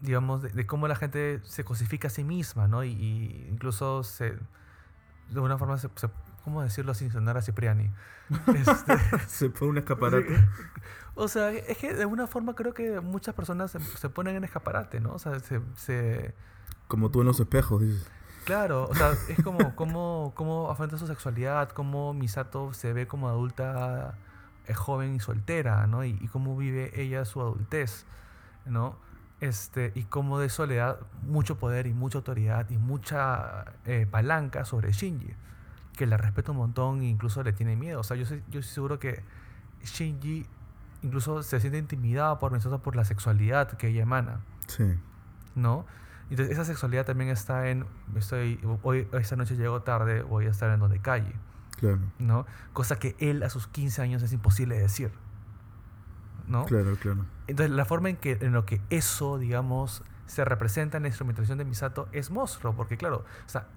digamos, de, de, cómo la gente se cosifica a sí misma, ¿no? Y, y incluso se, de alguna forma se, se ¿cómo decirlo sin sonar a Cipriani? Este, se pone un escaparate. O sea, es que de alguna forma creo que muchas personas se, se ponen en escaparate, ¿no? O sea, se, Como tú en los espejos, dices. Claro, o sea, es como cómo, cómo afronta su sexualidad, cómo Misato se ve como adulta, eh, joven y soltera, ¿no? Y, y, cómo vive ella su adultez, ¿no? Este, y cómo de soledad mucho poder y mucha autoridad y mucha eh, palanca sobre Shinji que la respeta un montón e incluso le tiene miedo. O sea, yo, soy, yo estoy seguro que Shinji incluso se siente intimidado por Misato por la sexualidad que ella emana. Sí. ¿No? Entonces, esa sexualidad también está en. Estoy, hoy, esta noche llego tarde, voy a estar en donde calle. Claro. ¿No? Cosa que él a sus 15 años es imposible decir. ¿No? Claro, claro. Entonces, la forma en, que, en lo que eso, digamos, se representa en la instrumentación de Misato es monstruo, porque, claro, o sea,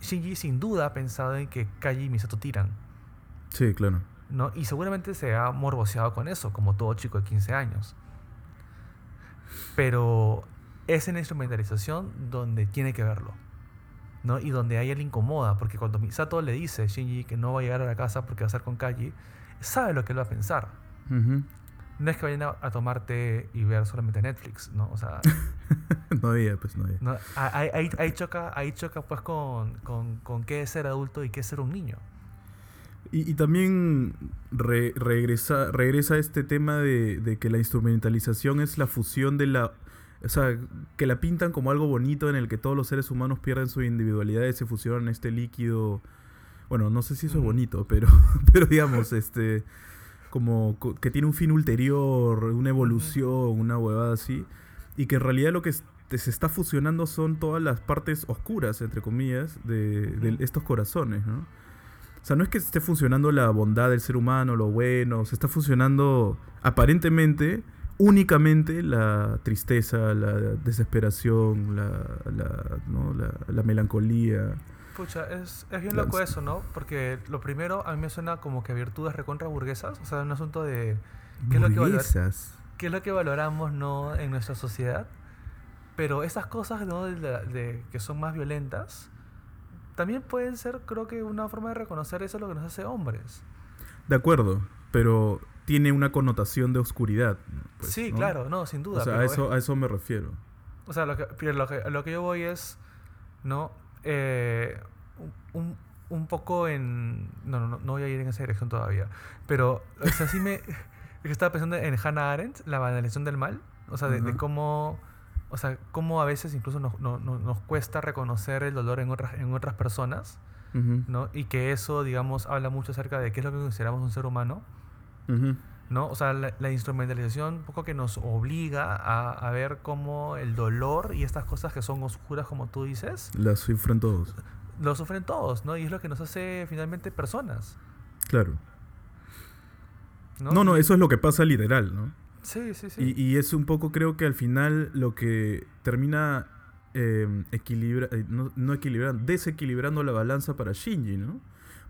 Shinji sin duda ha pensado en que Kaji y Misato tiran. Sí, claro. ¿no? Y seguramente se ha morboseado con eso, como todo chico de 15 años. Pero es en la instrumentalización donde tiene que verlo. ¿no? Y donde a ella le incomoda, porque cuando Misato le dice a Shinji que no va a llegar a la casa porque va a estar con Kaji, sabe lo que él va a pensar. Uh -huh. No es que vayan a, a tomarte y ver solamente Netflix, ¿no? O sea... no había, pues no había. No, ahí, ahí, ahí, choca, ahí choca pues con, con, con qué es ser adulto y qué es ser un niño. Y, y también re, regresa, regresa este tema de, de, que la instrumentalización es la fusión de la... O sea, que la pintan como algo bonito en el que todos los seres humanos pierden su individualidad y se fusionan en este líquido... Bueno, no sé si eso es bonito, pero, pero digamos, este como que tiene un fin ulterior, una evolución, una huevada así, y que en realidad lo que se está fusionando son todas las partes oscuras, entre comillas, de, de estos corazones, ¿no? O sea, no es que esté funcionando la bondad del ser humano, lo bueno, se está funcionando aparentemente, únicamente la tristeza, la desesperación, la, la, ¿no? la, la melancolía. Pucha, es, es bien loco eso, ¿no? Porque lo primero a mí me suena como que virtudes recontra burguesas, o sea, un asunto de qué es lo que, valor, qué es lo que valoramos ¿no? en nuestra sociedad. Pero esas cosas ¿no? de, de, que son más violentas también pueden ser, creo que, una forma de reconocer eso es lo que nos hace hombres. De acuerdo, pero tiene una connotación de oscuridad. Pues, sí, ¿no? claro, no, sin duda. O sea, a eso, es, a eso me refiero. O sea, lo que, lo que, lo que yo voy es, ¿no? Eh, un, un, poco en... No, no, no voy a ir en esa dirección todavía. Pero, o sea, sí me... estaba pensando en Hannah Arendt, la banalización del mal. O sea, de, uh -huh. de cómo... O sea, cómo a veces incluso nos, no, no, nos cuesta reconocer el dolor en otras, en otras personas, uh -huh. ¿no? Y que eso, digamos, habla mucho acerca de qué es lo que consideramos un ser humano, uh -huh. ¿No? O sea, la, la, instrumentalización un poco que nos obliga a, a, ver cómo el dolor y estas cosas que son oscuras, como tú dices... Las sufren todos. Lo sufren todos, ¿no? Y es lo que nos hace finalmente personas. Claro. No, no, no eso es lo que pasa literal, ¿no? Sí, sí, sí. Y, y es un poco, creo que al final lo que termina eh, equilibra, eh, no, no equilibrando, desequilibrando la balanza para Shinji, ¿no?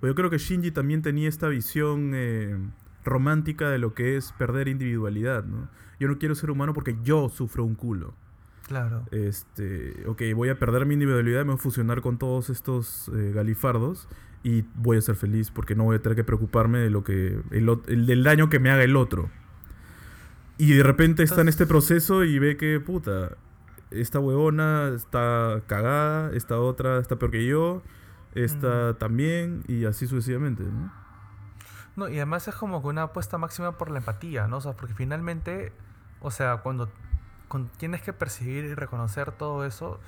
Pues yo creo que Shinji también tenía esta visión eh, romántica de lo que es perder individualidad, ¿no? Yo no quiero ser humano porque yo sufro un culo. Claro. Este, ok, voy a perder mi individualidad, me voy a fusionar con todos estos eh, galifardos y voy a ser feliz porque no voy a tener que preocuparme de lo que el, el, del daño que me haga el otro. Y de repente está en este proceso y ve que, puta, esta huevona está cagada, esta otra está peor que yo, esta uh -huh. también, y así sucesivamente, ¿no? No, y además es como que una apuesta máxima por la empatía, ¿no? O sea, porque finalmente, o sea, cuando, tienes que percibir y reconocer todo eso,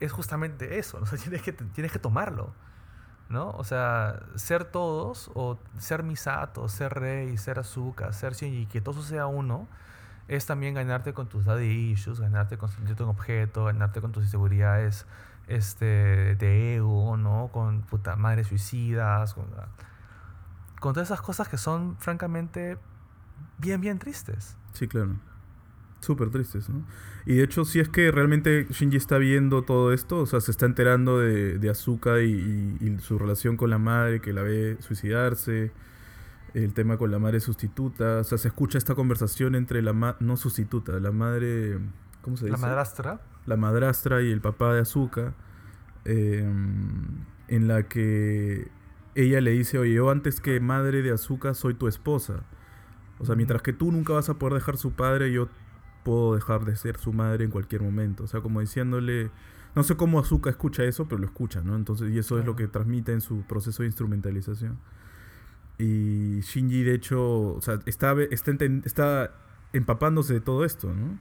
es justamente eso, o sea, tienes que, tienes que tomarlo, ¿no? O sea, ser todos, o ser Misato, ser Rey, ser Azuka, ser Shinji, que todo sea uno, es también ganarte con tus daddy issues, ganarte con un objeto, ganarte con tus inseguridades este, de ego, ¿no? Con puta madres suicidas, con, con todas esas cosas que son francamente bien, bien tristes. Sí, claro. Súper tristes, ¿no? Y de hecho, si es que realmente Shinji está viendo todo esto, o sea, se está enterando de, de Azuka y, y, su relación con la madre, que la ve suicidarse, el tema con la madre sustituta, o sea, se escucha esta conversación entre la madre, no sustituta, la madre, ¿cómo se dice? La madrastra. La madrastra y el papá de Azuka, eh, en la que ella le dice, oye, yo antes que madre de Azuka soy tu esposa. O sea, mientras que tú nunca vas a poder dejar su padre, yo puedo dejar de ser su madre en cualquier momento. O sea, como diciéndole, no sé cómo Azuka escucha eso, pero lo escucha, ¿no? Entonces, y eso es lo que transmite en su proceso de instrumentalización. Y Shinji, de hecho, o sea, está, está, está empapándose de todo esto, ¿no?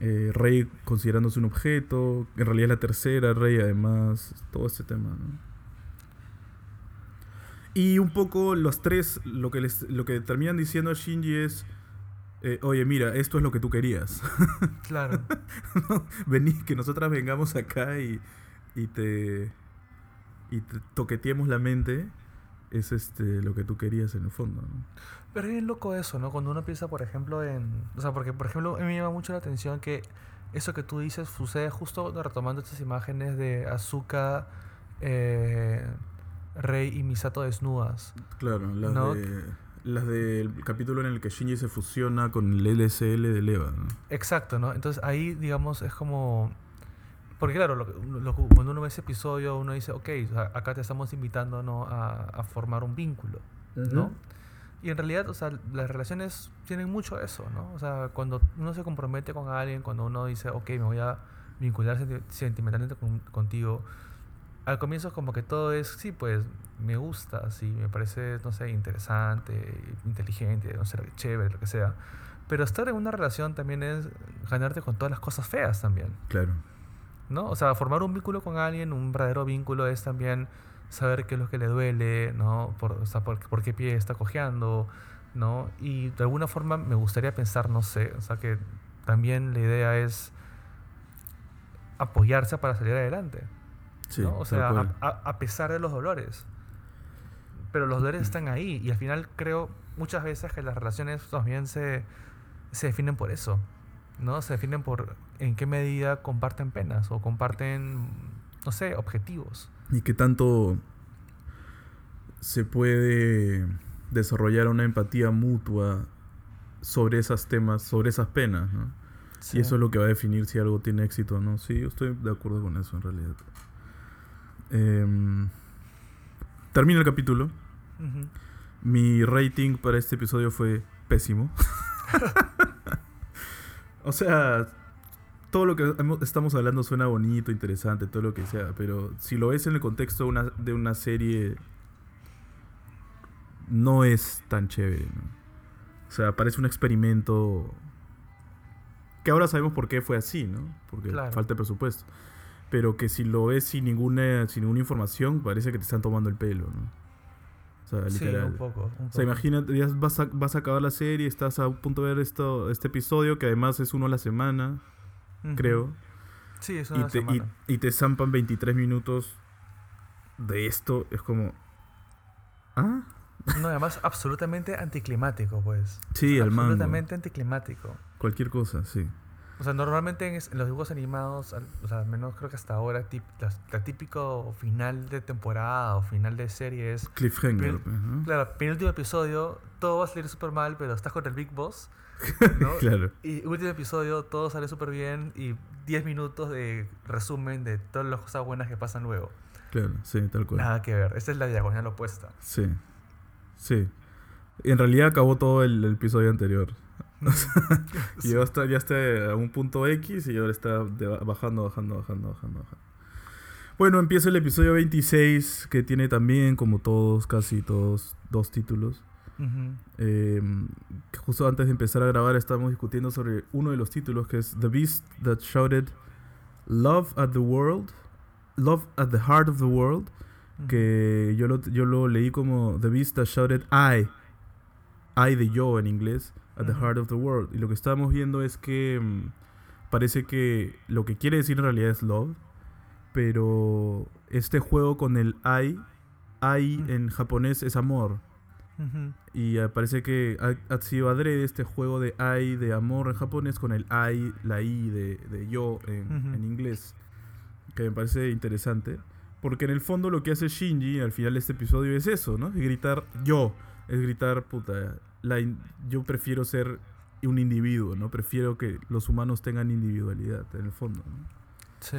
eh, Rey considerándose un objeto, en realidad es la tercera Rey, además, todo este tema, ¿no? Y un poco los tres, lo que, les, lo que terminan diciendo a Shinji es eh, oye, mira, esto es lo que tú querías. Claro. no, vení, que nosotras vengamos acá y, y te y te toqueteemos la mente. Es este lo que tú querías en el fondo, ¿no? Pero es bien loco eso, ¿no? Cuando uno piensa, por ejemplo, en... O sea, porque, por ejemplo, a mí me llama mucho la atención que eso que tú dices sucede justo retomando estas imágenes de Azuka, eh, Rey y Misato desnudas. Claro, las ¿no? de las del capítulo en el que Shinji se fusiona con el LSL de Leva. ¿no? Exacto, ¿no? Entonces ahí, digamos, es como... Porque claro, lo, lo, cuando uno ve ese episodio, uno dice, ok, acá te estamos invitando ¿no? a, a formar un vínculo, uh -huh. ¿no? Y en realidad, o sea, las relaciones tienen mucho eso, ¿no? O sea, cuando uno se compromete con alguien, cuando uno dice, ok, me voy a vincular sentimentalmente con, contigo, al comienzo es como que todo es, sí, pues me gusta, sí, me parece, no sé, interesante, inteligente, no sé, chévere, lo que sea. Pero estar en una relación también es ganarte con todas las cosas feas también. Claro. ¿No? O sea, formar un vínculo con alguien, un verdadero vínculo es también saber qué es lo que le duele, ¿no? Por, o sea, por, por qué pie está cojeando, ¿no? Y de alguna forma me gustaría pensar, no sé, o sea, que también la idea es apoyarse para salir adelante. Sí, ¿no? O sea, a, a, a, pesar de los dolores. Pero los dolores están ahí y al final creo muchas veces que las relaciones también se, se definen por eso. ¿no? Se definen por en qué medida comparten penas o comparten, no sé, objetivos. Y qué tanto se puede desarrollar una empatía mutua sobre esos temas, sobre esas penas, ¿no? Sí. Y eso es lo que va a definir si algo tiene éxito o no. Sí, yo estoy de acuerdo con eso en realidad. Eh, termina el capítulo. Uh -huh. Mi rating para este episodio fue pésimo. o sea, todo lo que estamos hablando suena bonito, interesante, todo lo que sea, pero si lo ves en el contexto de una, de una serie, no es tan chévere. ¿no? O sea, parece un experimento que ahora sabemos por qué fue así, ¿no? Porque claro. falta de presupuesto pero que si lo ves sin ninguna, sin ninguna información, parece que te están tomando el pelo, ¿no? O sea, literal. Sí, un poco, un poco. O sea, imagínate, ya vas a, vas a acabar la serie, estás a punto de ver esto, este episodio, que además es uno a la semana, uh -huh. creo. Sí, es una y te, semana. Y, y, te zampan 23 minutos de esto, es como... ¿Ah? No, además absolutamente anticlimático, pues. Sí, al. Absolutamente anticlimático. Cualquier cosa, sí. O sea, normalmente en, los dibujos animados, o sea, al menos creo que hasta ahora, tip, la, la, típico final de temporada o final de serie es... Cliffhanger. -huh. Claro, penúltimo episodio, todo va a salir súper mal, pero estás con el Big Boss. ¿no? claro. Y último episodio, todo sale súper bien y 10 minutos de resumen de todas las cosas buenas que pasan luego. Claro, sí, tal cual. Nada que ver. Esta es la diagonal opuesta. Sí. Sí. En realidad acabó todo el, el episodio anterior. y ya está, ya está a un punto X y ahora está de, bajando, bajando, bajando, bajando, bajando. Bueno, empieza el episodio 26, que tiene también, como todos, casi todos, dos títulos. Eh, justo antes de empezar a grabar estábamos discutiendo sobre uno de los títulos, que es The Beast That Shouted Love at the World, Love at the Heart of the World, que yo lo, yo lo leí como The Beast That Shouted I, I de yo en inglés, at the Heart of the World. Y lo que estábamos viendo es que mm, parece que lo que quiere decir en realidad es love pero este juego con el ai, ai en japonés es amor. Y parece que ha, sido adrede este juego de ai de amor en japonés con el ai, la i de, de yo en, inglés. Que me parece interesante. Porque en el fondo lo que hace Shinji al final de este episodio es eso, ¿no? Es gritar yo. Es gritar, puta, yo prefiero ser un individuo, ¿no? Prefiero que los humanos tengan individualidad en el fondo. Sí.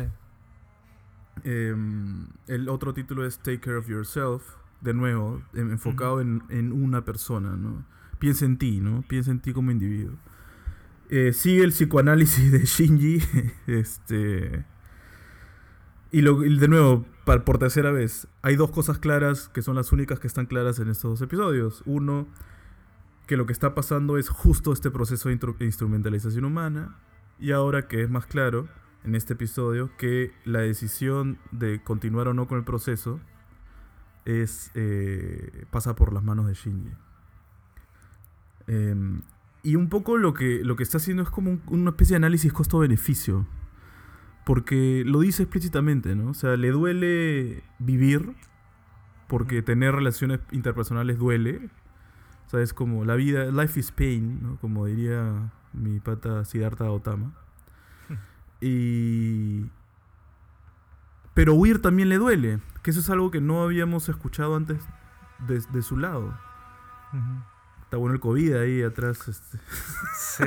Em, el otro título es Take Care of Yourself, de nuevo, em, enfocado en, una persona, ¿no? Piensa en ti, ¿no? Piensa en ti como individuo. Eh, sigue el psicoanálisis de Shinji, este... Y, lo, de nuevo, por tercera vez, hay dos cosas claras que son las únicas que están claras en estos dos episodios. Uno, que lo que está pasando es justo este proceso de instrumentalización humana. Y ahora que es más claro, en este episodio que la decisión de continuar o no con el proceso es eh, pasa por las manos de Shinji. Em, y un poco lo que, lo que está haciendo es como una especie de análisis costo-beneficio. Porque lo dice explícitamente, ¿no? O sea, le duele vivir, porque tener relaciones interpersonales duele. O sea, es como la vida, life is pain, ¿no? Como diría mi pata Siddhartha Otama. Y... Pero huir también le duele, que eso es algo que no habíamos escuchado antes de, su lado. Está bueno el COVID ahí atrás. Este. Sí,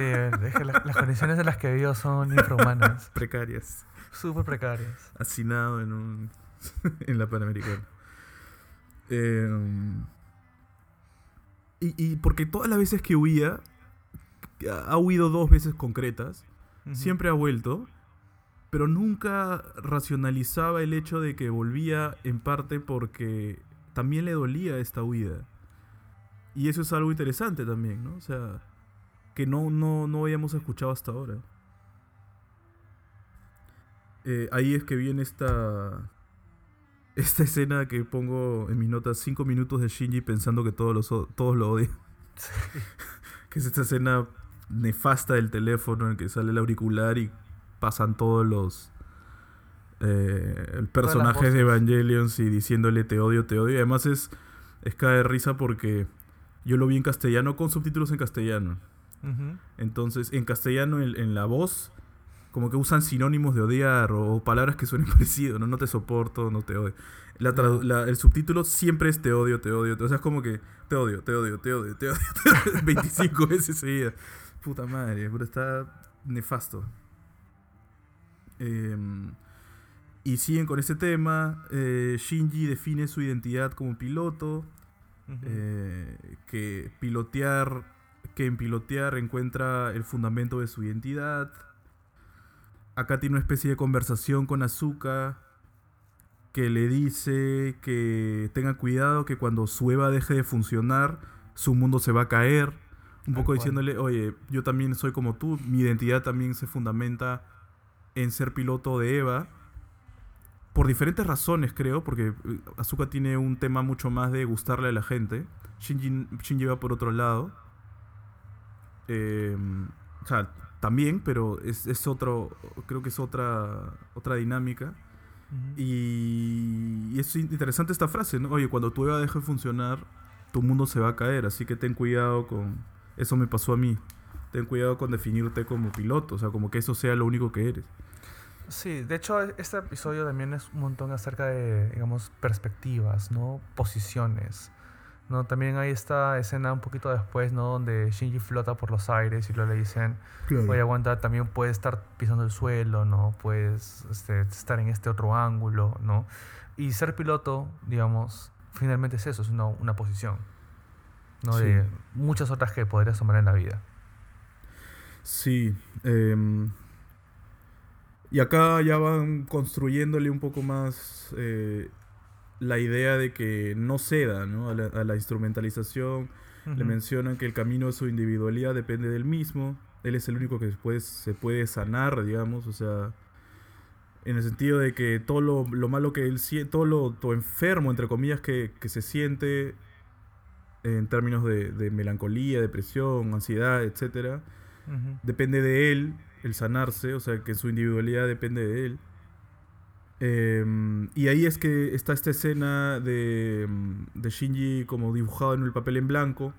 las condiciones en las que vivo son infrahumanas. precarias. Súper precarias. Hacinado en un en la Panamericana. Em, y, y, porque todas las veces que huía, ha huido dos veces concretas, siempre ha vuelto pero nunca racionalizaba el hecho de que volvía en parte porque también le dolía esta huida. Y eso es algo interesante también, ¿no? O sea, que no, no, no habíamos escuchado hasta ahora. Eh, ahí es que viene esta, esta escena que pongo en mis notas, 5 minutos de Shinji pensando que todos, los, todos lo odian. que es esta escena nefasta del teléfono en el que sale el auricular y pasan todos los eh, personajes de Evangelion y diciéndole te odio, te odio. Y además es, es de risa porque yo lo vi en castellano con subtítulos en castellano. Entonces, en castellano, en, la voz, como que usan sinónimos de odiar o, palabras que suenen parecido, ¿no? No te soporto, no te odio. el subtítulo siempre es te odio, te odio. O sea, es como que te odio, te odio, te odio, te odio. 25 veces seguidas. Puta madre, pero está nefasto. Em, y siguen con este tema. Eh, Shinji define su identidad como piloto. Eh, que pilotear. Que en pilotear encuentra el fundamento de su identidad. Acá tiene una especie de conversación con Azuka. Que le dice que tenga cuidado. Que cuando su Eva deje de funcionar. Su mundo se va a caer. Un poco diciéndole, oye, yo también soy como tú. Mi identidad también se fundamenta en ser piloto de Eva. Por diferentes razones, creo, porque eh, Azuka tiene un tema mucho más de gustarle a la gente. Shinji, Shinji va por otro lado. Em, o sea, también, pero es, otro. Creo que es otra, otra dinámica. y, es interesante esta frase, ¿no? Oye, cuando tu Eva deje de funcionar, tu mundo se va a caer, así que ten cuidado con. Eso me pasó a mí. Ten cuidado con definirte como piloto, o sea, como que eso sea lo único que eres. Sí, de hecho este episodio también es un montón acerca de, digamos, perspectivas, ¿no? Posiciones. ¿No? También hay esta escena un poquito después, ¿no? Donde Shinji flota por los aires y luego le dicen, oye, aguanta, también puedes estar pisando el suelo, ¿no? Puedes este, estar en este otro ángulo, ¿no? Y ser piloto, digamos, finalmente es eso, es una, una posición, ¿no? De muchas otras que podrías tomar en la vida. Sí, eh, Y acá ya van construyéndole un poco más eh, la idea de que no ceda ¿no? A, la, instrumentalización. Le mencionan que el camino de su individualidad depende del mismo. Él es el único que después se puede sanar, digamos. O sea, en el sentido de que todo lo, malo que él siente, todo lo, enfermo, entre comillas, que, se siente en términos de, melancolía, depresión, ansiedad, etcétera, depende de él el sanarse, o sea, que su individualidad depende de él. Em, y ahí es que está esta escena de, de, Shinji como dibujado en el papel en blanco,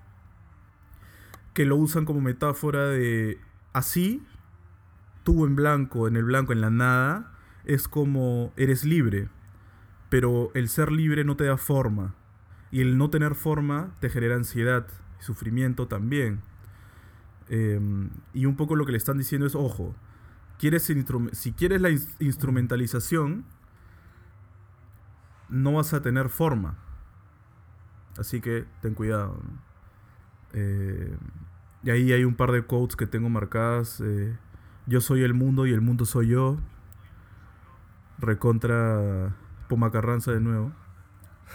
que lo usan como metáfora de así, tú en blanco, en el blanco, en la nada, es como eres libre, pero el ser libre no te da forma, y el no tener forma te genera ansiedad y sufrimiento también. Em, y un poco lo que le están diciendo es, ojo, quieres si quieres la instrumentalización, no vas a tener forma. Así que ten cuidado. Eh, y ahí hay un par de quotes que tengo marcadas. Eh, yo soy el mundo y el mundo soy yo. Recontra Pomacarranza de nuevo.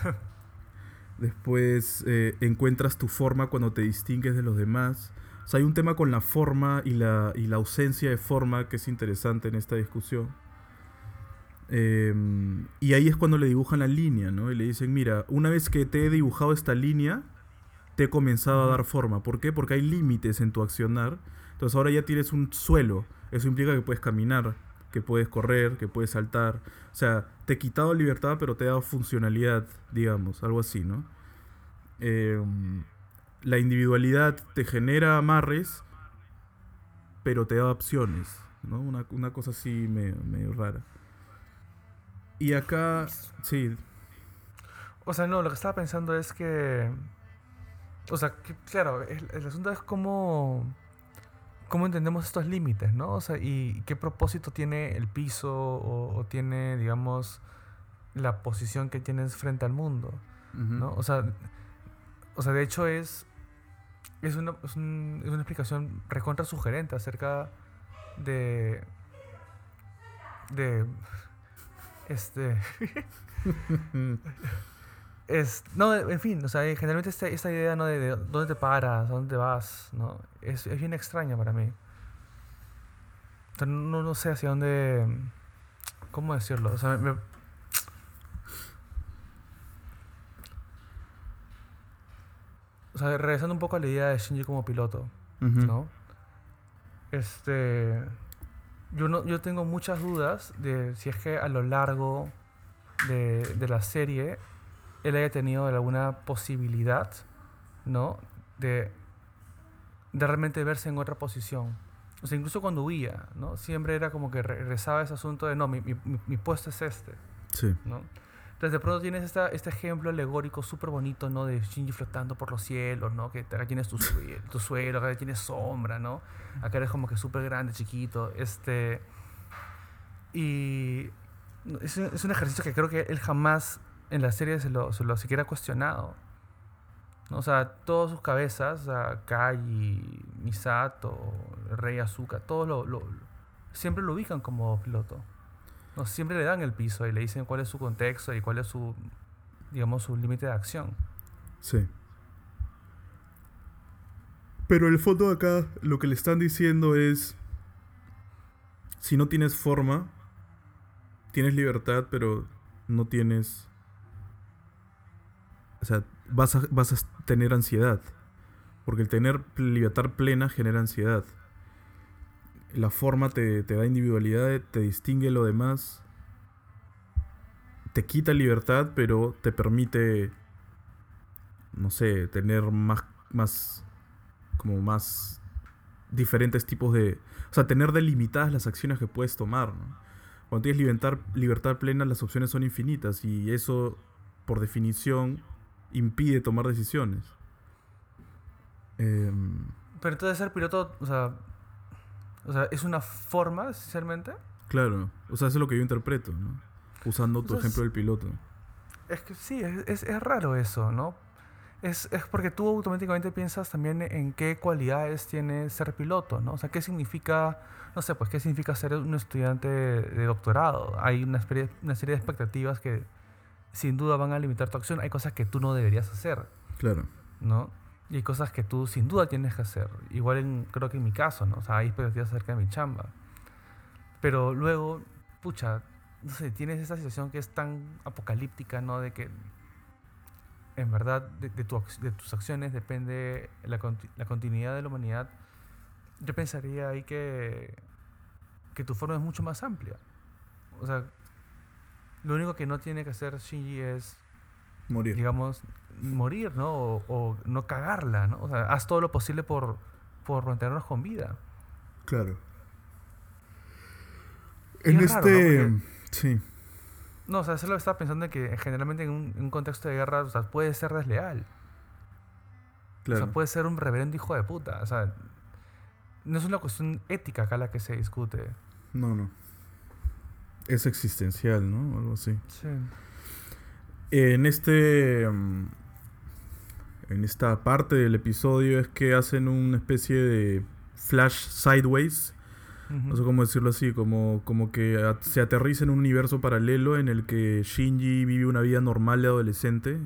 Después eh, encuentras tu forma cuando te distingues de los demás hay un tema con la forma y la, y la ausencia de forma que es interesante en esta discusión. Em, y ahí es cuando le dibujan la línea, ¿no? Y le dicen, mira, una vez que te he dibujado esta línea, te he comenzado a dar forma. ¿Por qué? Porque hay límites en tu accionar. Entonces ahora ya tienes un suelo. Eso implica que puedes caminar, que puedes correr, que puedes saltar. O sea, te he quitado libertad, pero te he dado funcionalidad, digamos, algo así, ¿no? Eh, la individualidad te genera amarres, pero te da opciones, ¿no? Una, cosa así medio, rara. Y acá, sí. O sea, no, lo que estaba pensando es que... O sea, claro, el, asunto es cómo, cómo entendemos estos límites, ¿no? O sea, y qué propósito tiene el piso o, tiene, digamos, la posición que tienes frente al mundo, ¿no? O sea, o sea, de hecho es es una, es, una explicación recontra sugerente acerca de. de. Este. es, no, en fin, o sea, generalmente esta, esta idea ¿no? de, dónde te paras, dónde vas, ¿no? Es, es bien extraña para mí. no, no sé hacia dónde. ¿Cómo decirlo? O sea, me, sea, regresando un poco a la idea de Shinji como piloto, ¿no? Este, yo, no, yo tengo muchas dudas de si es que a lo largo de, de la serie él haya tenido alguna posibilidad, ¿no? De, de realmente verse en otra posición. O sea, incluso cuando huía, ¿no? Siempre era como que regresaba ese asunto de, no, mi, mi, mi puesto es este. Sí. ¿no? Entonces de pronto tienes este ejemplo alegórico súper bonito, ¿no? De Shinji flotando por los cielos, ¿no? Que acá tienes tu, tu suelo, acá tienes sombra, ¿no? Acá eres como que súper grande, chiquito. Este... Y es, un ejercicio que creo que él jamás en la serie se lo, se lo siquiera cuestionado. ¿no? O sea, todas sus cabezas, Kai, Misato, Rey Azuka, todos lo, siempre lo ubican como piloto. No, siempre le dan el piso y le dicen cuál es su contexto y cuál es su, digamos, su límite de acción. Sí. Pero el fondo de acá, lo que le están diciendo es, si no tienes forma, tienes libertad, pero no tienes... O sea, vas a, vas a tener ansiedad. Porque el tener libertad plena genera ansiedad la forma te, da individualidad, te distingue lo demás, te quita libertad, pero te permite, no sé, tener más, más, como más diferentes tipos de, o sea, tener delimitadas las acciones que puedes tomar. Cuando tienes libertad, libertad plena, las opciones son infinitas y eso, por definición, impide tomar decisiones. Em, pero entonces ser piloto, o sea, o sea, ¿es una forma, sinceramente? Claro, o sea, eso es lo que yo interpreto, ¿no? Usando tu ejemplo del piloto. Es que sí, es, es, raro eso, ¿no? Es, es porque tú automáticamente piensas también en qué cualidades tiene ser piloto, ¿no? O sea, qué significa, no sé, pues qué significa ser un estudiante de doctorado. Hay una, serie- una serie de expectativas que sin duda van a limitar tu acción. Hay cosas que tú no deberías hacer, Claro. ¿no? Y hay cosas que tú sin duda tienes que hacer. Igual en- creo que en mi caso, ¿no? O sea, hay expectativas acerca de mi chamba. Pero luego, pucha, no sé, tienes esa situación que es tan apocalíptica, ¿no? De que en verdad de, de tu de tus acciones depende la, la continuidad de la humanidad. Yo pensaría ahí que, que tu forma es mucho más amplia. O sea, lo único que no tiene que hacer Shinji es Morir. digamos, morir, ¿no? O, o no cagarla, ¿no? O sea, haz todo lo posible por, por mantenernos con vida. Claro. Y En es raro, este. ¿no? Sí. No, o sea, solo estaba pensando en que generalmente en un, en un contexto de guerra, o sea, puede ser desleal. Claro. O sea, puede ser un reverendo hijo de puta. O sea, no es una cuestión ética acá la que se discute. No, no. Es existencial, ¿no? Algo así. Sí. En este. mm, En esta parte del episodio es que hacen una especie de flash sideways. No sé cómo decirlo así, como, como que a- se aterriza en un universo paralelo en el que Shinji vive una vida normal de adolescente,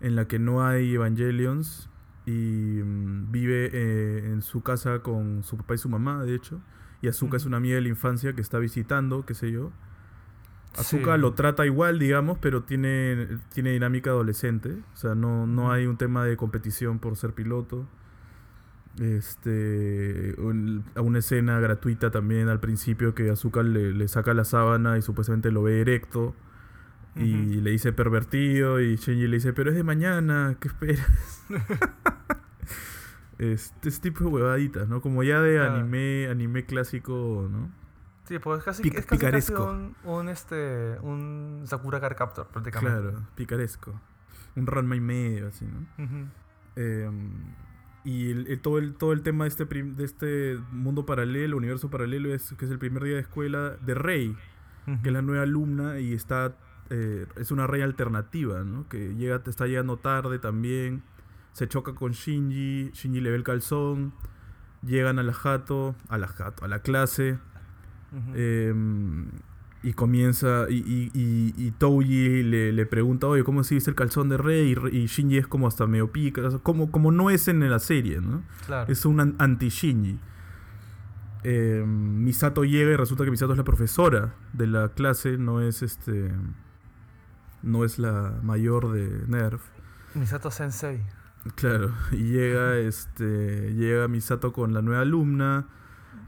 en la que no hay Evangelions y mm, vive eh, en su casa con su papá y su mamá, de hecho. Y Azuka es una amiga de la infancia que está visitando, qué sé yo. Azuka Sí. lo trata igual, digamos, pero tiene, tiene dinámica adolescente. O sea, no, no hay un tema de competición por ser piloto. Este, un- a una escena gratuita también al principio que Azuka le, le saca la sábana y supuestamente lo ve erecto. Y le dice pervertido y Shinji le dice, pero es de mañana, ¿qué esperas? este, este tipo de huevaditas, ¿no? Como ya de anime, anime clásico, ¿no? Sí, pues es casi, Pic- es casi, casi picaresco. un, un, este, un Sakura Card Captor, prácticamente. Claro, picaresco. Un Ranma y medio, así, ¿no? Eh, y el- el- todo, el, todo el tema de este, de este mundo paralelo, universo paralelo, es que es el primer día de escuela de Rey, que es la nueva alumna y está eh, es una Rey alternativa, ¿no? Que llega, está llegando tarde también, se choca con Shinji, Shinji le ve el calzón, llegan a la jato, a la jato, a la clase, Eh, y comienza, y, y, y, y Touji le, le pregunta, oye, ¿cómo se dice el calzón de Rey? Y, Shinji es como hasta medio pica, como, como no es en la serie, ¿no? claro. Es un an- anti-Shinji. Eh, Misato llega y resulta que Misato es la profesora de la clase, no es este. No es la mayor de Nerf. Misato Sensei. Claro. Y llega este. Llega Misato con la nueva alumna.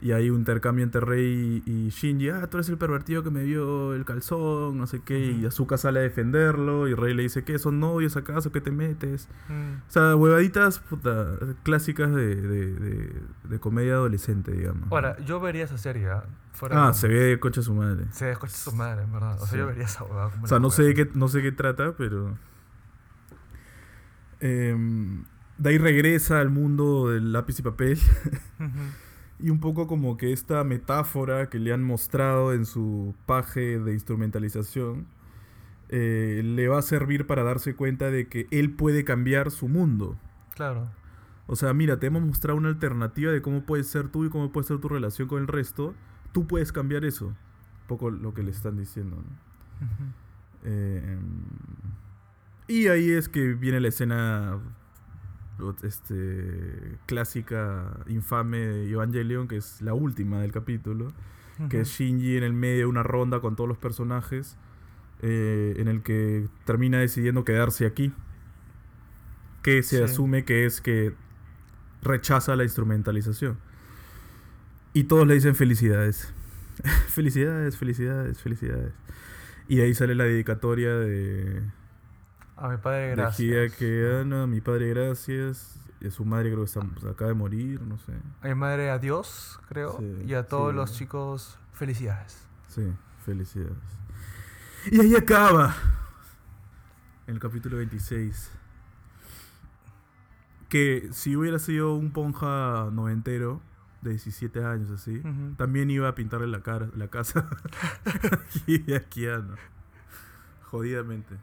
Y hay un intercambio entre Rey y Shinji. Ah, tú eres el pervertido que me vio el calzón, no sé qué. Y. Azuka sale a defenderlo. Y Rey le dice, ¿qué? ¿Son novios acaso? ¿Qué te metes? Mm. O sea, huevaditas puta, clásicas de, de, de, de comedia adolescente, digamos. Ahora, yo vería esa serie. ¿ah? Fuera ah, de- se ve concha su madre. Se descoche su madre, en verdad. O sea, Sí. yo vería esa O sea, no sé, de qué, no sé qué trata, pero... Em, de ahí regresa al mundo del lápiz y papel. Ujú. Y un poco como que esta metáfora que le han mostrado en su paje de instrumentalización eh, le va a servir para darse cuenta de que él puede cambiar su mundo. Claro. O sea, mira, te hemos mostrado una alternativa de cómo puedes ser tú y cómo puede ser tu relación con el resto. Tú puedes cambiar eso. Un poco lo que le están diciendo. ¿no? Eh, y ahí es que viene la escena este, clásica, infame de Evangelion, que es la última del capítulo. Que es Shinji en el medio de una ronda con todos los personajes. eh, en el que termina decidiendo quedarse aquí. Que se Sí. asume que es que rechaza la instrumentalización. Y todos le dicen felicidades. felicidades, felicidades, felicidades. Y de ahí sale la dedicatoria de, A mi padre, gracias. Hideaki Anno, a mi padre gracias. Y a su madre creo que está- pues, acaba de morir, no sé. A mi madre, adiós, creo. Sí, y a todos sí. los chicos, felicidades. Sí, felicidades. Y ahí acaba. El capítulo 26. Que si hubiera sido un ponja noventero de 17 años así, también iba a pintarle la cara, la casa aquí Anno. Jodidamente.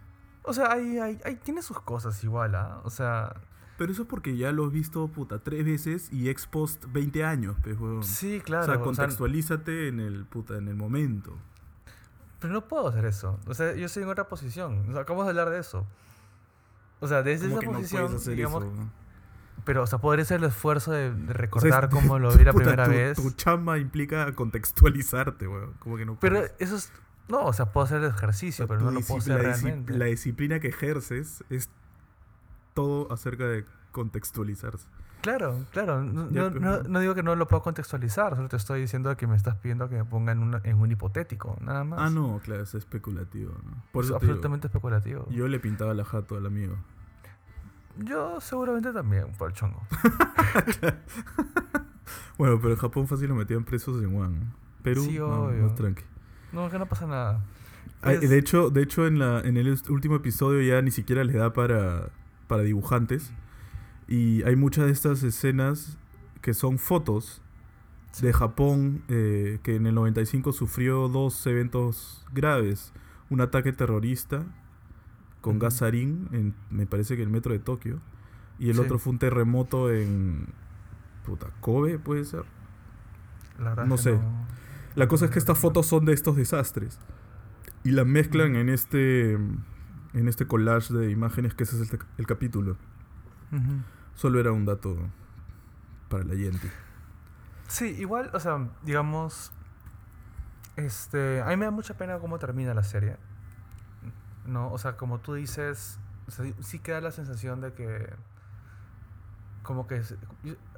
O sea, hay, hay, hay- tiene sus cosas igual, ¿ah? O sea, Pero eso es porque ya lo has visto, puta, tres veces y ex post 20 años, pues, huevón. sí, claro. o sea, o sea, contextualízate en el, puta, en el momento. pero no puedo hacer eso. O sea, yo estoy en otra posición. O sea, acabamos de hablar de eso. O sea, desde ¿Cómo esa no posición, digamos, eso? no? pero, o sea, poder hacer el esfuerzo de, de O sea, recordar cómo lo vi la puta, primera tu, vez. Tu chamba implica contextualizarte, weón. Como que no Pero puedes. eso es... No, o sea, puedo hacer el ejercicio, O sea, pero no lo puedo hacer realmente. La disciplina que ejerces es todo acerca de contextualizarse. Claro, claro. No, Ya, no- no- no digo que no lo puedo contextualizar, solo te estoy diciendo que me estás pidiendo que me ponga en, una- en un hipotético, nada más. Ah, no, claro, es especulativo, ¿no? Por es eso te digo, absolutamente especulativo. Yo, yo le pintaba la jato al amigo. seguramente también, por el chongo. Bueno, pero en Japón fácil lo metían presos en Wuhan. Perú, Sí, obvio. más tranqui. No, que no pasa nada. Ay, Es- de hecho, de hecho en, la, en el último episodio ya ni siquiera les da para, para dibujantes. Y hay muchas de estas escenas que son fotos de Japón eh, que en el 95 sufrió dos eventos graves. Un ataque terrorista con gas sarín, en, me parece que el metro de Tokio. Y el Sí. otro fue un terremoto en... Puta, Kobe puede ser. La no sé. La cosa es que estas fotos son de estos desastres. Y las mezclan en este en este collage de imágenes que ese es el, el capítulo. Solo era un dato para la gente. Sí, igual, o sea, digamos, este, a mí me da mucha pena cómo termina la serie. No, o sea, como tú dices, o sea, sí queda la sensación de que, como que,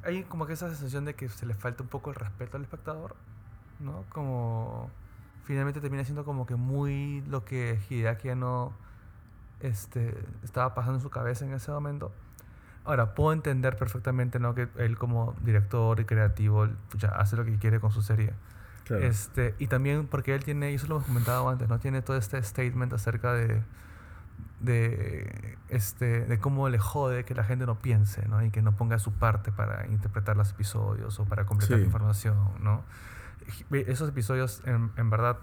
hay como que esa sensación de que se le falta un poco el respeto al espectador, ¿no? Como, finalmente termina siendo como que muy lo que Hideaki no, este, estaba pasando en su cabeza en ese momento. Ahora, puedo entender perfectamente ¿no? que él como director y creativo ya hace lo que quiere con su serie. Claro. Este, y también porque él tiene, y eso lo hemos comentado antes, ¿no? Tiene todo este statement acerca de, de, este, de cómo le jode que la gente no piense, ¿no? Y que no ponga su parte para interpretar los episodios o para completar Sí. la información, ¿no? Esos episodios en, en verdad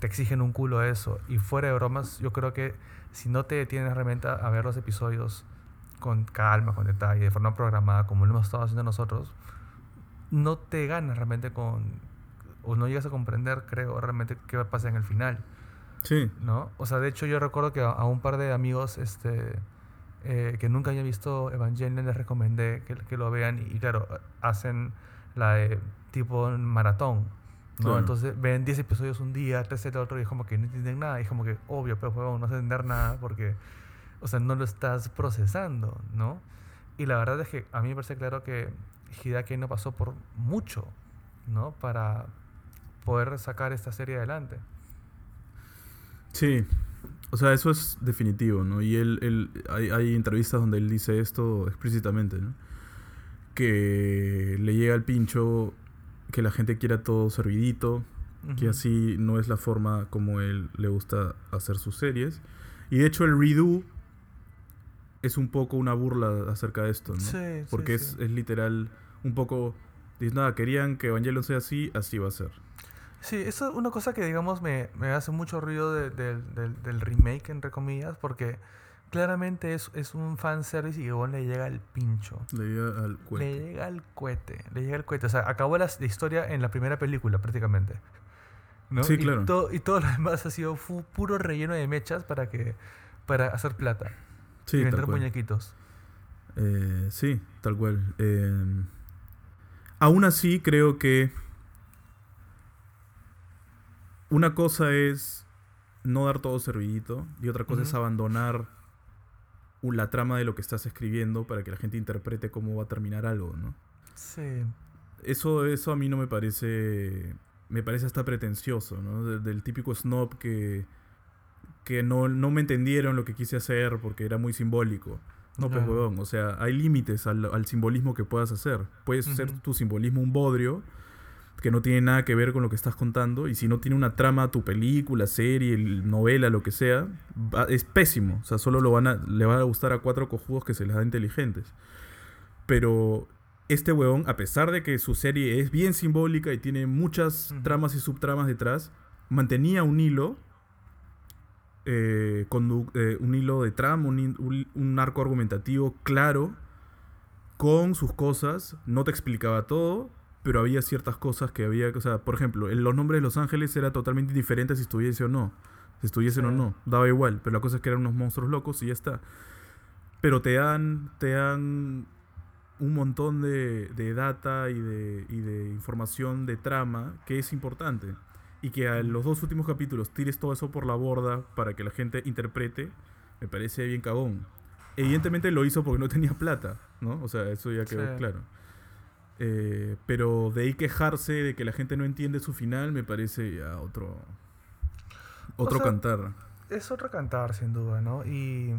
te exigen un culo eso. Y fuera de bromas, yo creo que si no te detienes realmente a, a ver los episodios con calma, con detalle, de forma programada, como lo hemos estado haciendo nosotros, no te ganas realmente con, o no llegas a comprender, creo, realmente qué va a pasar en el final, Sí. ¿no? O sea, de hecho yo recuerdo que a, a un par de amigos este, eh, que nunca habían visto Evangelion les recomendé que, que lo vean y, y claro, hacen la de tipo maratón, ¿no? Claro. Entonces ven 10 episodios un día, 13 el otro y es como que no entienden nada, y es como que obvio, pero huevón, no vas a entender nada porque, o sea, no lo estás procesando, ¿no? Y la verdad es que a mí me parece claro que Hideaki no pasó por mucho, ¿no? Para poder sacar esta serie adelante. Sí. O sea, eso es definitivo, ¿no? Y él, él hay, hay entrevistas donde él dice esto explícitamente, ¿no? Que le llega al pincho que la gente quiera todo servidito, que así no es la forma como él le gusta hacer sus series. Y de hecho el redo es un poco una burla acerca de esto, ¿no? Sí, Porque sí. Es, es literal un poco... Dices, nada, querían que Evangelion sea así, así va a ser. Sí, eso es una cosa que, digamos, me, me hace mucho ruido de- del- del- del remake, entre comillas, porque claramente es, es un fanservice y que bueno, le llega al pincho. Le llega al Le cuento. llega al cohete, le llega al cohete. O sea, acabó la, la historia en la primera película, prácticamente. ¿no? Sí, y claro. y todo lo demás ha sido puro relleno de mechas para que para hacer plata Sí, y vender muñequitos. Eh, sí, tal cual. Eh, aún así, creo que una cosa es no dar todo servidito y otra cosa es abandonar la trama de lo que estás escribiendo para que la gente interprete cómo va a terminar algo, ¿no? Sí. Eso, eso a mí no me parece. Me parece hasta pretencioso, ¿no? De- del típico snob que. que no, no me entendieron lo que quise hacer porque era muy simbólico. No, pues Ya. huevón. O sea, hay límites al, al simbolismo que puedas hacer. Puedes hacer Ujú. tu simbolismo un bodrio que no tiene nada que ver con lo que estás contando. Y si no tiene una trama, tu película, serie, el- novela, lo que sea, va- es pésimo. O sea, solo lo van a, le va a gustar a cuatro cojudos que se les da inteligentes. Pero este huevón, a pesar de que su serie es bien simbólica y tiene muchas tramas y subtramas detrás, mantenía un hilo eh, eh, un hilo de trama, un, hin- un- un arco argumentativo claro, con sus cosas. No te explicaba todo, pero había ciertas cosas que había, o sea, por ejemplo, los nombres de Los Ángeles era totalmente diferente si estuviese o no. Si estuviesen o no, daba igual, pero la cosa es que eran unos monstruos locos y ya está. Pero te dan, te dan un montón de, de data y de, y de información de trama que es importante. Y que a los dos últimos capítulos tires todo eso por la borda para que la gente interprete, me parece bien cagón. Evidentemente lo hizo porque no tenía plata, ¿no? O sea, eso ya quedó Sí. claro. Eh, pero de ahí quejarse de que la gente no entiende su final, me parece ya otro, otro sea, cantar. Es otro cantar, sin duda, ¿no? Y,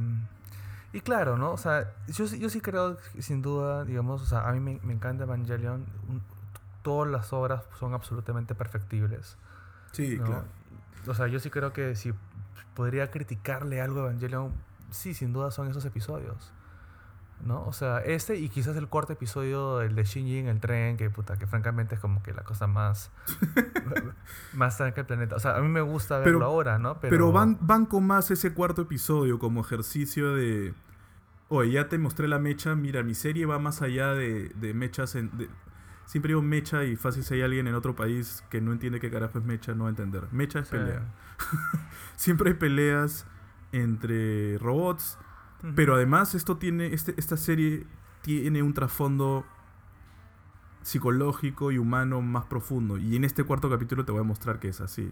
y claro, ¿no? O sea, yo, sí- yo sí creo, sin duda, digamos, o sea, a mí me, me encanta Evangelion. un- todas las obras son absolutamente perfectibles. Sí, ¿no? O sea, yo sí creo que si podría criticarle algo a Evangelion, sí, sin duda son esos episodios. ¿No? O sea, este y quizás el cuarto episodio, el de Shinji en el tren, que puta, que francamente es como que la cosa más. más tranca del planeta. O sea, a mí me gusta verlo Pero- ahora, ¿no? Pero, van, van con más ese cuarto episodio como ejercicio de... Oye, ya te mostré la mecha, mira, mi serie va más allá de, de mechas en... de- siempre digo mecha y fácil si hay alguien en otro país que no entiende qué carajo es mecha, no va a entender. Mecha es Sí. pelea. Siempre hay peleas entre robots, Pero además esto tiene, este, esta serie tiene un trasfondo psicológico y humano más profundo. Y en este cuarto capítulo te voy a mostrar que es así.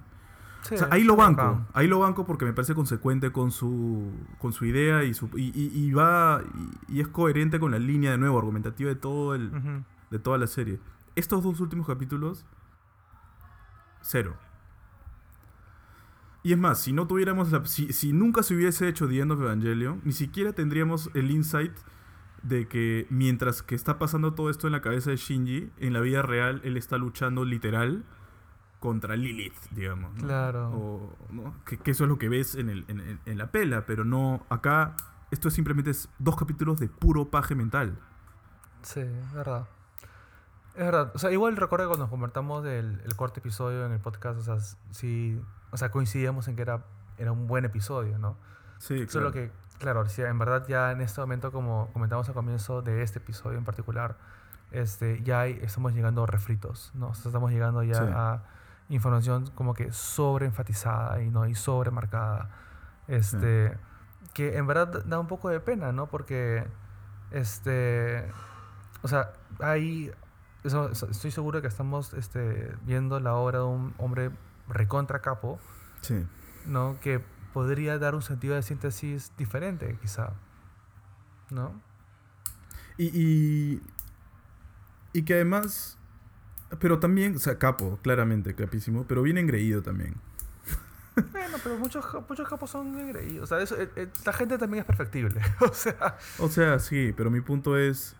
Sí, O sea, ahí lo banco. Ahí lo banco porque me parece consecuente con su, con su idea y, su, y, y- y va y, es coherente con la línea de nuevo argumentativa de todo el, de toda la serie. Estos dos últimos capítulos, cero. Y es más, si no tuviéramos la- si, si nunca se hubiese hecho The End of Evangelion, ni siquiera tendríamos el insight de que mientras que está pasando todo esto en la cabeza de Shinji, en la vida real él está luchando literal contra Lilith, digamos. ¿no? Claro. O, ¿no? que, que eso es lo que ves en, el- en- la pela, pero no acá. Esto es simplemente es dos capítulos de puro paje mental. Sí, es verdad. Es verdad. O sea, igual recuerdo que cuando convertamos el, el cuarto episodio en el podcast, o sea, sí, o sea, coincidíamos en que era, era un buen episodio, ¿no? Sí, Solo claro. que, claro, sí, en verdad ya en este momento, como comentamos al comienzo de este episodio en particular, este, ya hay- estamos llegando a refritos, ¿no? O sea, estamos llegando ya Sí. a información como que sobre enfatizada y no y sobre marcada. Este, que en verdad da un poco de pena, ¿no? Porque, este, o sea, hay, eso- estoy seguro que estamos este, viendo la obra de un hombre recontra capo, Sí. ¿no? Que podría dar un sentido de síntesis diferente, quizá. ¿No? Y, y, y que además. Pero también, o sea, capo, claramente, capísimo, pero bien engreído también. Bueno, pero muchos, muchos capos son engreídos. O sea, eso, eh, eh, la gente también es perfectible. o sea, O sea, sí, pero mi punto es.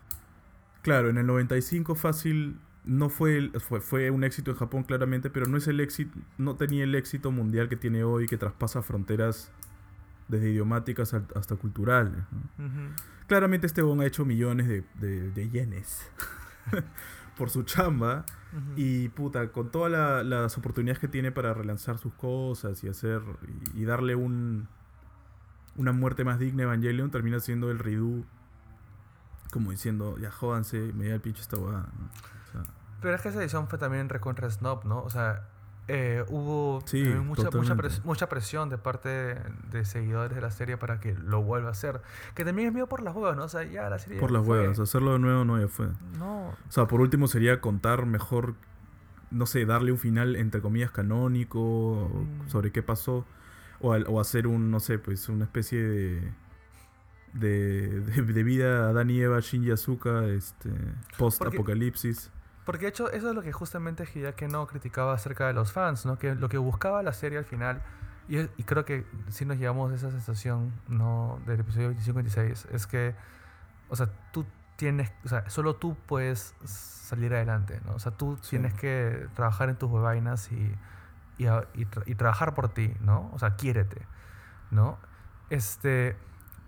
Claro, en el 95 fácil no fue, el- fue, fue un éxito en Japón, claramente, pero no es el éxito, no tenía el éxito mundial que tiene hoy, que traspasa fronteras desde idiomáticas hasta culturales. Claramente este bon ha hecho millones de, de, de yenes por su chamba. Y puta, con todas la- las oportunidades que tiene para relanzar sus cosas y hacer y, y darle un una muerte más digna a Evangelion, termina siendo el Ridu como diciendo, ya jódanse, me da el pinche esta huevada. ¿no? O sea, Pero es que esa edición fue también recontra snob, ¿no? O sea, eh, hubo Sí, mucha, mucha, pres- mucha presión de parte de, de seguidores de la serie para que lo vuelva a hacer. Que también es medio por las huevas, ¿no? O sea, ya la serie. por las fue. huevas, hacerlo de nuevo no ya fue. No. O sea, por último sería contar mejor, no sé, darle un final entre comillas canónico Mm. sobre qué pasó. O, al- o hacer un, no sé, pues una especie de, de, de, de vida Adán y Eva, Shinji Asuka, este, post-apocalipsis. Porque de hecho, eso es lo que justamente Hideaki no criticaba acerca de los fans, ¿no? Que lo que buscaba la serie al final, y, creo que sí nos llevamos a esa sensación, ¿no? Del episodio 25 y 26, es que, o sea, tú tienes, o sea, solo tú puedes salir adelante, ¿no? O sea, tú Sí. tienes que trabajar en tus vainas y, y, a- y tra- y trabajar por ti, ¿no? O sea, quiérete, ¿no? Este,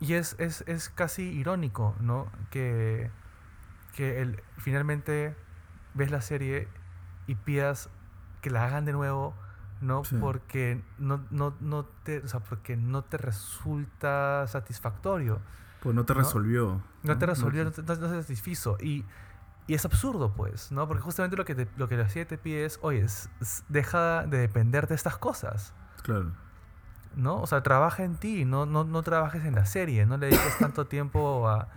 y es, es, es casi irónico, ¿no? Que, que el, finalmente ves la serie y pidas que la hagan de nuevo ¿no? Porque no, no, no te, o sea, porque no te resulta satisfactorio. Pues no te resolvió. No, te resolvió, no, te, satisfizo. Y, y, es absurdo, pues, ¿no? Porque justamente lo que, te, lo que la serie te pide es, oye, deja de depender de estas cosas. Claro. ¿No? O sea, trabaja en ti, no, no, no trabajes en la serie, no le dediques tanto tiempo a,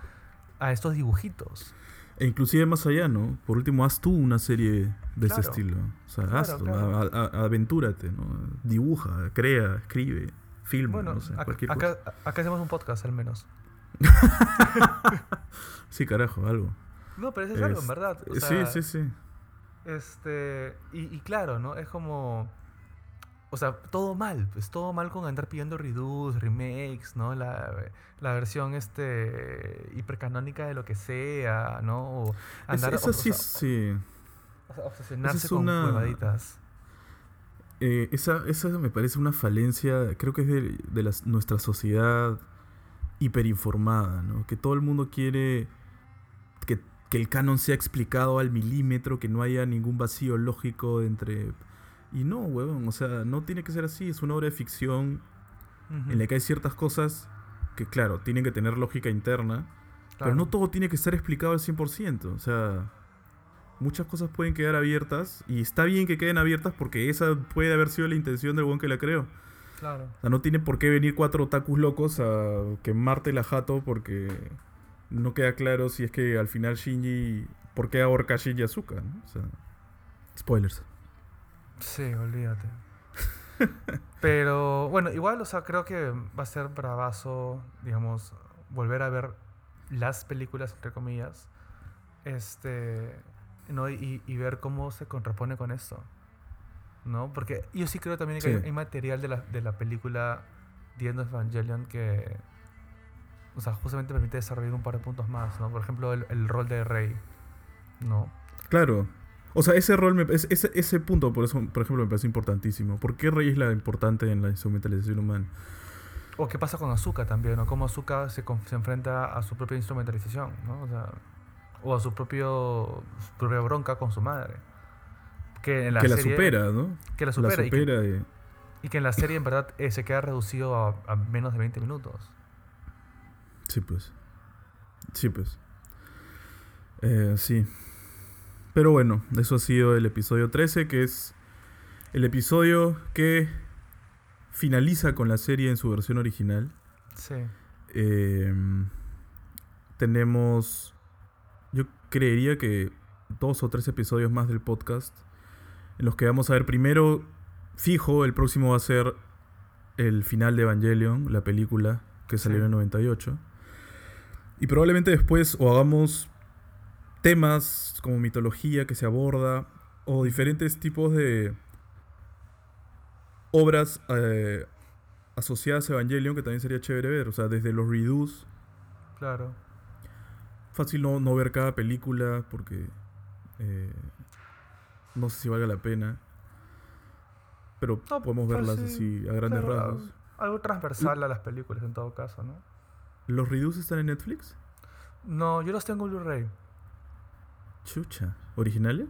a estos dibujitos. E inclusive más allá, ¿no? Por último, haz tú una serie de ese estilo. O sea, hazlo, aventúrate, ¿no? Dibuja, crea, escribe, filma, no sé, cualquier acá, Acá hacemos un podcast al menos. sí, carajo, algo. No, pero eso es, algo, en verdad. sí, sí, sí. Este, y, y claro, ¿no? Es como o sea, todo mal, pues todo mal con andar pidiendo redos, remakes, ¿no? La, la versión este hipercanónica de lo que sea, ¿no? O andar, esa, sí, sí. obsesionarse con una... Eh, esa, esa me parece una falencia, creo que es de, de nuestra sociedad hiperinformada, ¿no? Que todo el mundo quiere que, que el canon sea explicado al milímetro, que no haya ningún vacío lógico entre y no, huevón, o sea, no tiene que ser así, es una obra de ficción en la que hay ciertas cosas que, claro, tienen que tener lógica interna, pero no todo tiene que estar explicado al 100%, o sea, muchas cosas pueden quedar abiertas y está bien que queden abiertas porque esa puede haber sido la intención del buen que la creó. Claro. O sea, no tiene por qué venir cuatro otakus locos a quemarte la jato porque no queda claro si es que al final Shinji, ¿por qué ahorca Shinji Azuka? O sea, spoilers. Sí, olvídate. Pero bueno, igual, o sea, creo que va a ser bravazo, digamos, volver a ver las películas, entre comillas, este, ¿no? Y, ver cómo se contrapone con esto, ¿no? Porque yo sí creo también que hay, material de la, de la película The End of Evangelion que, o sea, justamente permite desarrollar un par de puntos más, ¿no? Por ejemplo, el, el rol de Rey, ¿no? Claro, o sea, ese rol, me, ese, ese punto, por eso, por ejemplo, me parece importantísimo. ¿Por qué Rey es la importante en la instrumentalización humana? O qué pasa con Azuka también, ¿no? Cómo Azuka se, se enfrenta a su propia instrumentalización, ¿no? O, sea, o a su, propio, propia bronca con su madre. Que, en la, que la supera, ¿no? Que la supera. y, que, en la serie, en verdad, eh, se queda reducido a, a menos de 20 minutos. Sí, pues. Sí, pues. Eh, sí. Pero bueno, eso ha sido el episodio 13, que es el episodio que finaliza con la serie en su versión original. Sí. Em, tenemos, yo creería que dos o tres episodios más del podcast, en los que vamos a ver primero, fijo, el próximo va a ser el final de Evangelion, la película que salió en el 98. Y probablemente después o hagamos temas como mitología que se aborda o diferentes tipos de obras eh, asociadas a Evangelion que también sería chévere ver, o sea, desde los redos. Claro. Fácil no, ver cada película porque eh, no sé si valga la pena. Pero podemos pues verlas así a grandes rasgos. Algo transversal a las películas en todo caso, ¿no? ¿Los redos están en Netflix? No, yo los tengo en Blu-ray. Chucha. ¿Originales?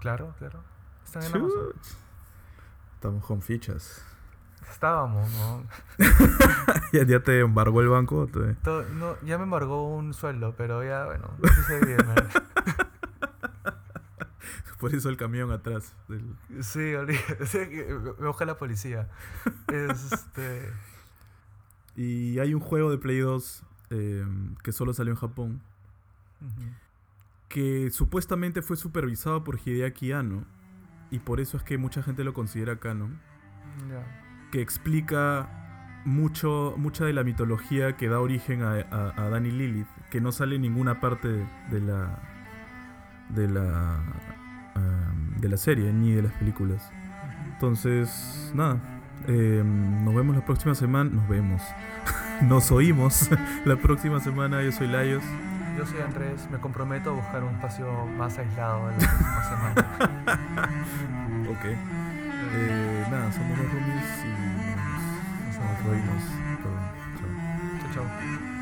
Claro, claro. Están en Amazon. Estamos con fichas. Estábamos, ¿no? ¿Ya, te embargó el banco? no, ya me embargó un sueldo, pero ya, bueno, bien, Por eso el camión atrás. Sí, me busca la policía. este... Y hay un juego de Play 2 eh, que solo salió en Japón que supuestamente fue supervisado por Hideaki Anno y por eso es que mucha gente lo considera canon. Que explica mucho, mucha de la mitología que da origen a, a, Danny Lilith, que no sale en ninguna parte de la de la de la serie ni de las películas. Entonces, nada, em, nos vemos la próxima semana. Nos vemos. nos oímos la próxima semana. Yo soy Layos. Yo soy Andrés, me comprometo a buscar un espacio más aislado en la próxima semana. ok. Eh, nada, somos los roomies y nos, nos, nos, Chao, chao. chao.